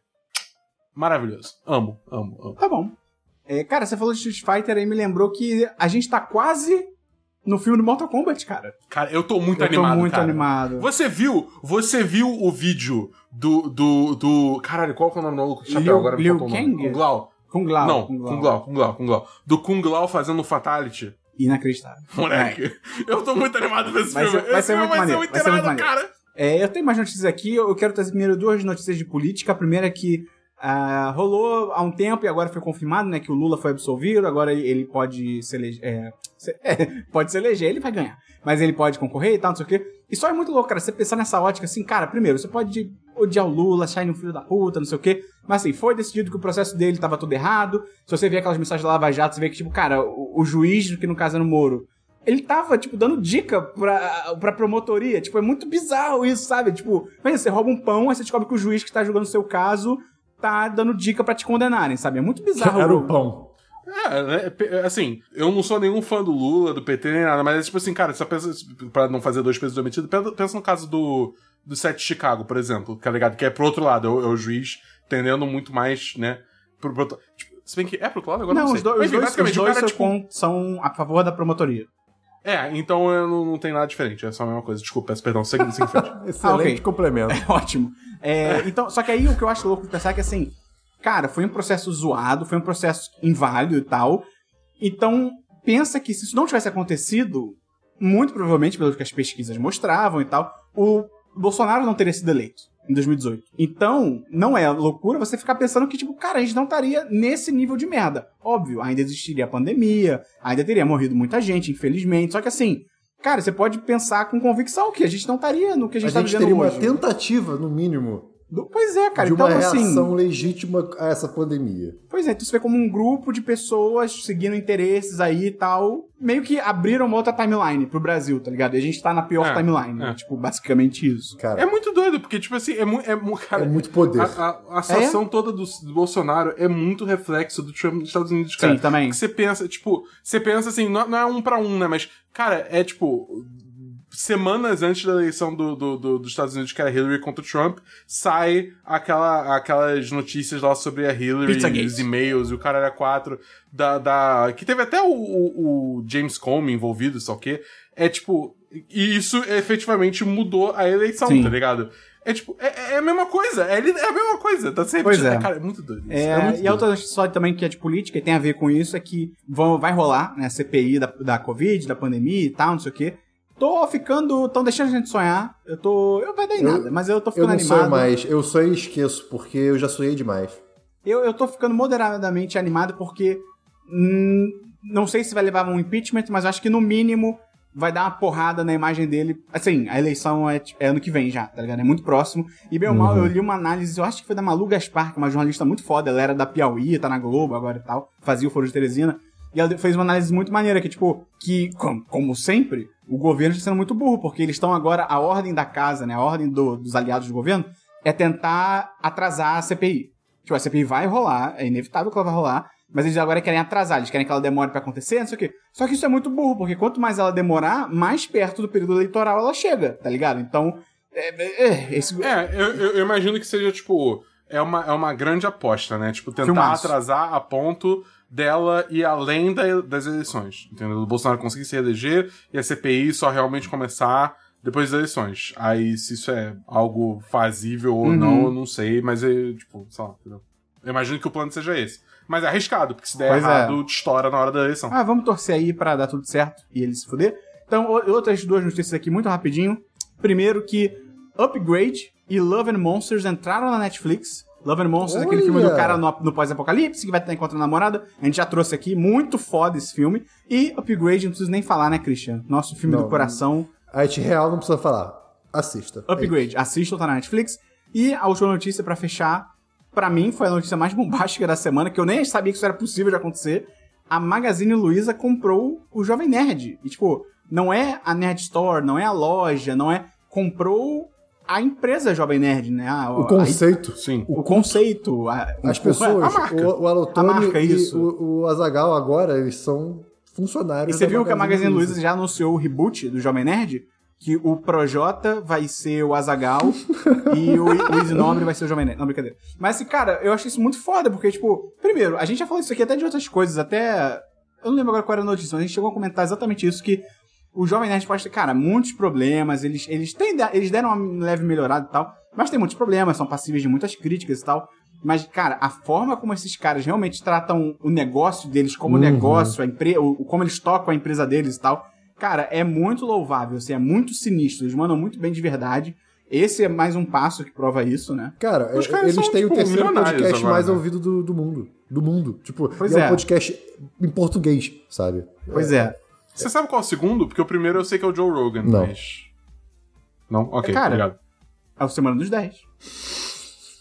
Maravilhoso. Amo, amo, amo. Tá bom. É, cara, você falou de Street Fighter aí me lembrou que a gente tá quase no filme do Mortal Kombat, cara. Cara, eu tô muito eu tô animado, muito cara. animado. Você viu, você viu o vídeo do, do, do... Caralho, qual que é o nome do maluco? Chapéu, agora Liu. Kang? Kung Lao. Com Glau. Não, Kung Lao, Kung Lao, Kung Lao. Do Kung Lao fazendo Fatality. Inacreditável. Moleque, [LAUGHS] eu tô muito animado pra esse Vai filme. ser- vai esse ser filme muito vai maneiro, ser muito vai ser muito maneiro. cara. É, eu tenho mais notícias aqui. Eu quero trazer primeiro duas notícias de política. A primeira é que ah, rolou há um tempo e agora foi confirmado, né, que o Lula foi absolvido. Agora ele pode se eleger. É, se- [LAUGHS] é, pode se eleger, ele vai ganhar. Mas ele pode concorrer e tal, não sei o quê. E só é muito louco, cara, você pensar nessa ótica assim, cara, primeiro, você pode odiar o Lula, achar ele um filho da puta, não sei o quê. Mas assim, foi decidido que o processo dele tava tudo errado. Se você vê aquelas mensagens da Lava Jato, você vê que, tipo, cara, o, o juiz, que no caso era o Moro, ele tava, tipo, dando dica pra, pra promotoria. Tipo, é muito bizarro isso, sabe? Tipo, você rouba um pão, aí você descobre que o juiz que tá julgando o seu caso tá dando dica pra te condenarem, sabe? É muito bizarro. Era o pão. É, né, pe- assim, eu não sou nenhum fã do Lula, do PT, nem nada, mas é tipo assim, cara, só pensa, pra não fazer dois pesos dois medidas, pensa, no caso do, do set de Chicago, por exemplo, tá ligado? Que é pro outro lado, é o, é o juiz tendendo muito mais, né, pro, pro outro- tipo, se bem que é pro outro lado, agora não, Não, sei. os, dois, Mas, os dois, os basicamente, dois cara, são, tipo, com- são a favor da promotoria. É, então eu não, não tem nada diferente, é só a mesma coisa. Desculpa, peço perdão, segue, segue em frente. [LAUGHS] Excelente Ah, ok. complemento. [LAUGHS] Ótimo. É, então, só que aí o que eu acho louco de pensar é que assim, cara, foi um processo zoado, foi um processo inválido e tal. Então, pensa que se isso não tivesse acontecido, muito provavelmente, pelo que as pesquisas mostravam e tal, o Bolsonaro não teria sido eleito em 2018. Então, não é loucura você ficar pensando que, tipo, cara, a gente não estaria nesse nível de merda. Óbvio, ainda existiria a pandemia, ainda teria morrido muita gente, infelizmente. Só que assim, cara, você pode pensar com convicção que a gente não estaria no que a A gente está gente vivendo teria uma hoje. tentativa, no mínimo, Pois é, cara. de Então, uma assim. reação legítima a essa pandemia. Pois é, então você vê como um grupo de pessoas seguindo interesses aí e tal. Meio que abriram uma outra timeline pro Brasil, tá ligado? E a gente tá na pior É, timeline. é. Tipo, basicamente isso. Cara, É muito doido, porque, tipo assim, é, mu é, mu- cara, é muito poder. A, a, a situação toda do, do Bolsonaro é muito reflexo do Trump nos Estados Unidos, cara. Sim, também. Você pensa, tipo, você pensa assim, não, não é um pra um, né? Mas, cara, é tipo. Semanas antes da eleição do, do- do- dos Estados Unidos, que era Hillary contra o Trump, sai aquela, aquelas notícias lá sobre a Hillary, Pizzagate. os e-mails e o cara era quatro da, da. Que teve até o, o- o James Comey envolvido, só que. É tipo. E isso efetivamente mudou a eleição, Sim. tá ligado? É tipo, é, é a mesma coisa, é, é a mesma coisa, tá sempre. Pois é. Cara, é muito doido. Isso. É, É, muito e a doido. outra só também que é de política e tem a ver com isso é que vão, vai rolar, né, a CPI da, da Covid, da pandemia e tal, não sei o quê. Tô ficando. tão deixando a gente sonhar. Eu tô. Eu vai dar em Eu- nada, mas eu tô Eu ficando não animado. sonho mais, eu sonho e esqueço, porque eu já sonhei demais. Eu, eu tô ficando moderadamente animado porque. hum, não sei se vai levar a um impeachment, mas eu acho que no mínimo vai dar uma porrada na imagem dele. Assim, a eleição é, é ano que vem já, tá ligado? É muito próximo. E bem ou mal, Uhum. eu li uma análise, eu acho que foi da Malu Gaspar, que é uma jornalista muito foda. Ela era da Piauí, tá na Globo agora e tal. Fazia o Foro de Teresina. E ela fez uma análise muito maneira, que, tipo, que, como, como sempre, o governo está sendo muito burro, porque eles estão agora, a ordem da casa, né, a ordem do- dos aliados do governo, é tentar atrasar a CPI. Tipo, a CPI vai rolar, é inevitável que ela vai rolar, mas eles agora querem atrasar, eles querem que ela demore pra acontecer, não sei o quê. Só que isso é muito burro, porque quanto mais ela demorar, mais perto do período eleitoral ela chega, tá ligado? Então, é, é, esse... É, eu, eu- eu imagino que seja, tipo, é uma, é uma grande aposta, né? Tipo, tentar Filmaço. atrasar a ponto dela ir além da- das eleições. Entendeu? O Bolsonaro conseguir se eleger e a CPI só realmente começar depois das eleições. Aí, se isso é algo fazível ou Uhum. não, eu não sei, mas é, tipo, sei lá, entendeu? Eu imagino que o plano seja esse. Mas é arriscado, porque se der Pois é. errado, te estoura na hora da eleição. Ah, vamos torcer aí pra dar tudo certo e ele se fuder. Então, outras duas notícias aqui muito rapidinho. Primeiro que Upgrade e Love and Monsters entraram na Netflix. Love and Monsters, aquele Olha! filme do cara no, no pós-apocalipse, que vai estar encontrando a namorada. A gente já trouxe aqui, muito foda esse filme. E Upgrade, não preciso nem falar, né, Christian? Nosso filme Não. do coração. A gente real não precisa falar. Assista. É Upgrade, assistam, tá na Netflix. E a última notícia pra fechar, pra mim foi a notícia mais [LAUGHS] bombástica da semana, que eu nem sabia que isso era possível de acontecer. A Magazine Luiza comprou o Jovem Nerd. E, tipo, não é a Nerd Store, não é a loja, não é. Comprou a empresa Jovem Nerd, né? A- O a- conceito. Sim. o conceito. a- As o- pessoas, A marca. o, o Alotone A marca, e isso. o, o Azagal agora, eles são funcionários. E você viu que a Magazine Luiza. Luiza já anunciou o reboot do Jovem Nerd? Que o Projota vai ser o Azagal [LAUGHS] e o, Easy Nobre vai ser o Jovem Nerd. Não, brincadeira. Mas, assim, cara, eu achei isso muito foda, porque, tipo, primeiro, a gente já falou isso aqui até de outras coisas, até. Eu não lembro agora qual era a notícia, mas a gente chegou a comentar exatamente isso, que o Jovem Nerd pode ter, cara, muitos problemas, eles, eles, têm, eles deram uma leve melhorada e tal, mas tem muitos problemas, são passíveis de muitas críticas e tal. Mas, cara, a forma como esses caras realmente tratam o negócio deles como Uhum. negócio, a empre... o, como eles tocam a empresa deles e tal, cara, é muito louvável, assim, é muito sinistro. Eles mandam muito bem de verdade. Esse é mais um passo que prova isso, né? Cara, Os é- caras eles são, têm tipo, o terceiro podcast agora, mais né? ouvido do, do mundo. Do mundo. Tipo, Pois e é. é. um podcast em português, sabe? Pois é. Você sabe qual é o segundo? Porque o primeiro eu sei que é o Joe Rogan, Não. mas. Não? Ok, Cara, obrigado. É o Semana dos 10. [LAUGHS]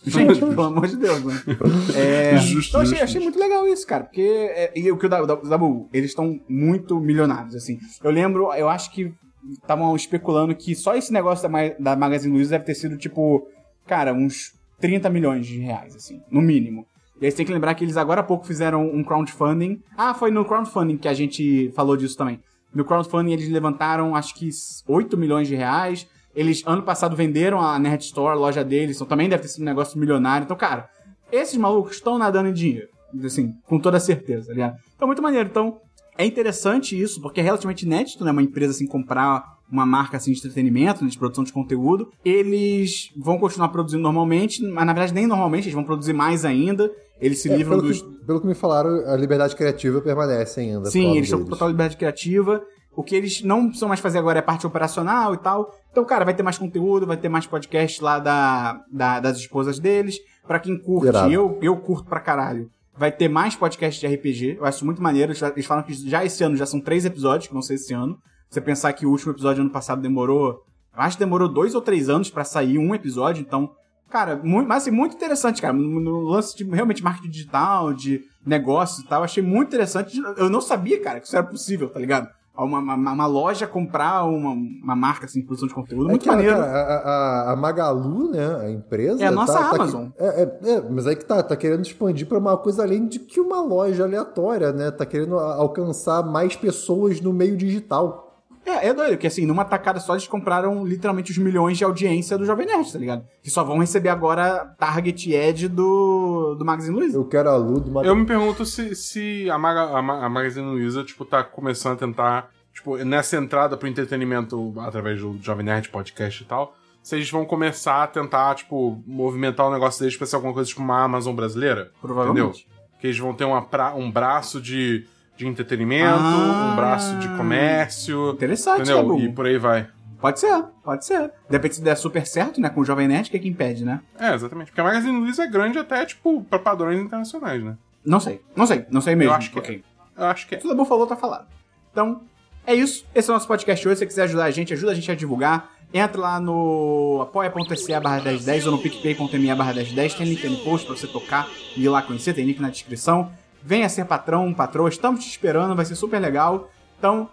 Gente, pelo amor de Deus, né? [LAUGHS] É, Justo, então eu achei, justo, achei muito legal isso, cara. Porque é, e o que o Dabu, eles estão muito milionários, assim. Eu lembro, eu acho que estavam especulando que só esse negócio da, da Magazine Luiza deve ter sido, tipo, cara, uns 30 milhões de reais, assim, no mínimo. E aí você tem que lembrar que eles agora há pouco fizeram um crowdfunding. Ah, foi no crowdfunding que a gente falou disso também. No crowdfunding eles levantaram, acho que 8 milhões de reais. Eles, ano passado, venderam a Nerd Store, a loja deles, então também deve ter sido um negócio milionário. Então, cara, esses malucos estão nadando em dinheiro. Assim, com toda certeza, tá ligado? Então, muito maneiro. Então, é interessante isso, porque é relativamente inédito, né? Uma empresa, assim, comprar uma marca, assim, de entretenimento, né, de produção de conteúdo. Eles vão continuar produzindo normalmente, mas, na verdade, nem normalmente, eles vão produzir mais ainda. Eles se É, livram pelo, dos... que, pelo que me falaram, a liberdade criativa permanece ainda. Sim, eles estão com total liberdade criativa. O que eles não precisam mais fazer agora é a parte operacional e tal. Então, cara, vai ter mais conteúdo, vai ter mais podcast lá da, da- das esposas deles. Pra quem curte, Irado. eu, eu curto pra caralho. Vai ter mais podcast de RPG. Eu acho muito maneiro. Eles eles falam que já esse ano já são três episódios, que vão ser esse ano. Você pensar que o último episódio ano passado demorou. Eu acho que demorou dois ou três anos pra sair um episódio, então. Cara, muito, mas assim, muito interessante, cara. No, no lance de realmente marketing digital, de negócio e tal, achei muito interessante. Eu não sabia, cara, que isso era possível, tá ligado? Uma, uma, uma loja comprar uma, uma marca assim, de produção de conteúdo. É muito que, a- maneiro. a, a- a Magalu, né, a empresa... É a nossa tá- tá- Amazon. é, é, é, mas aí que tá, tá querendo expandir pra uma coisa além de que uma loja aleatória, né? Tá querendo alcançar mais pessoas no meio digital. É, é doido, porque assim, numa tacada só eles compraram literalmente os milhões de audiência do Jovem Nerd, tá ligado? Que só vão receber agora target ad do, do Magazine Luiza. Eu quero a Lu do Magalu. Eu me pergunto se, se a, Maga, a, a Magazine Luiza, tipo, tá começando a tentar, tipo, nessa entrada pro entretenimento através do Jovem Nerd Podcast e tal, se eles vão começar a tentar, tipo, movimentar o negócio deles pra ser alguma coisa tipo uma Amazon brasileira. Provavelmente. Entendeu? Que eles vão ter uma pra- um braço de, de entretenimento, Ah. um braço de comércio. Interessante, entendeu? Dabu. E por aí vai. Pode ser, pode ser. Depende se der super certo, né? Com o Jovem Nerd, que é que impede, né? É, exatamente. Porque a Magazine Luiza é grande até, tipo, pra padrões internacionais, né? Não sei, não sei, não sei mesmo. Eu acho que Ok. é. Eu acho que é. O Dabu falou, tá falado. Então, é isso. Esse é o nosso podcast hoje. Se você quiser ajudar a gente, ajuda a gente a divulgar. Entra lá no apoia.se barra 1010 ou no picpay.me barra 1010. Tem link no post pra você tocar e ir lá conhecer. Tem link na descrição. Venha ser patrão, patroa. Estamos te esperando. Vai ser super legal. Então,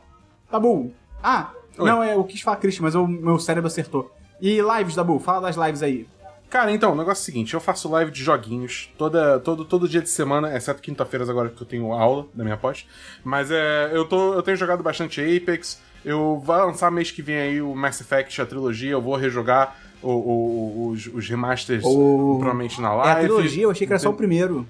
Dabu. Ah, Oi. Não, é, eu quis falar Christian, mas o meu cérebro acertou. E lives, Dabu? Fala das lives aí. Cara, então, o negócio é o seguinte, eu faço live de joguinhos toda, todo, todo dia de semana, exceto quinta-feiras agora que eu tenho aula da minha pós. Mas é, eu, tô, eu tenho jogado bastante Apex, eu vou lançar mês que vem aí o Mass Effect, a trilogia, eu vou rejogar o- o- os, os remasters O- provavelmente na É live. a trilogia, eu achei que era só o primeiro.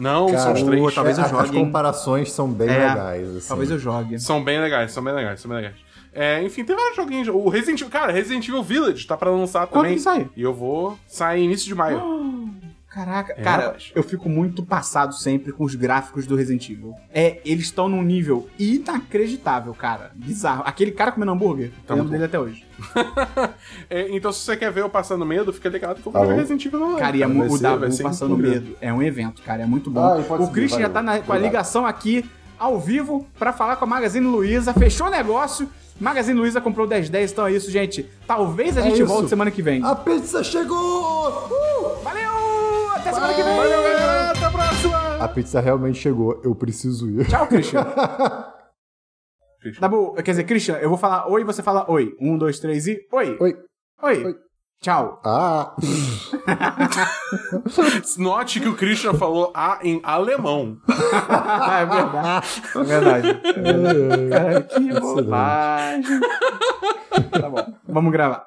Não, são Cara, os três. o- talvez eu é, jogue, As comparações são bem É, legais. assim. Talvez eu jogue. São bem legais, são bem legais, são bem legais. É, enfim, tem vários joguinhos. O Resident Evil, cara, Resident Evil Village tá pra lançar Quando também. que sai? E eu vou sair início de maio. [GASPS] Caraca, É, cara, rapaz. eu fico muito passado sempre com os gráficos do Resident Evil. É, eles estão num nível inacreditável, cara. Bizarro. Aquele cara comendo hambúrguer, Tá eu lembro dele até hoje. [LAUGHS] É, então, se você quer ver eu passando medo, fica ligado que eu Tá vou ver. Resident Evil live. Cara, e a vai mu- o Dabu passando medo. É um evento, cara. É muito bom. Ah, o Christian já tá na- com a ligação aqui, ao vivo, pra falar com a Magazine Luiza. Fechou o negócio. Magazine Luiza comprou 1010, então é isso, gente. Talvez a É gente isso. volte semana que vem. A pizza chegou! Uh! Valeu! Até semana que vem! Valeu, galera! Até a próxima! A pizza realmente chegou, eu preciso ir. Tchau, Christian. [LAUGHS] Dabu, quer dizer, Christian, eu vou falar oi, você fala oi. Um, dois, três e oi. Oi. Oi. Oi. Tchau. Ah! [LAUGHS] Note que o Christian falou A em alemão. [LAUGHS] é verdade. É verdade. Cara, que bobagem. tá bom, vamos gravar.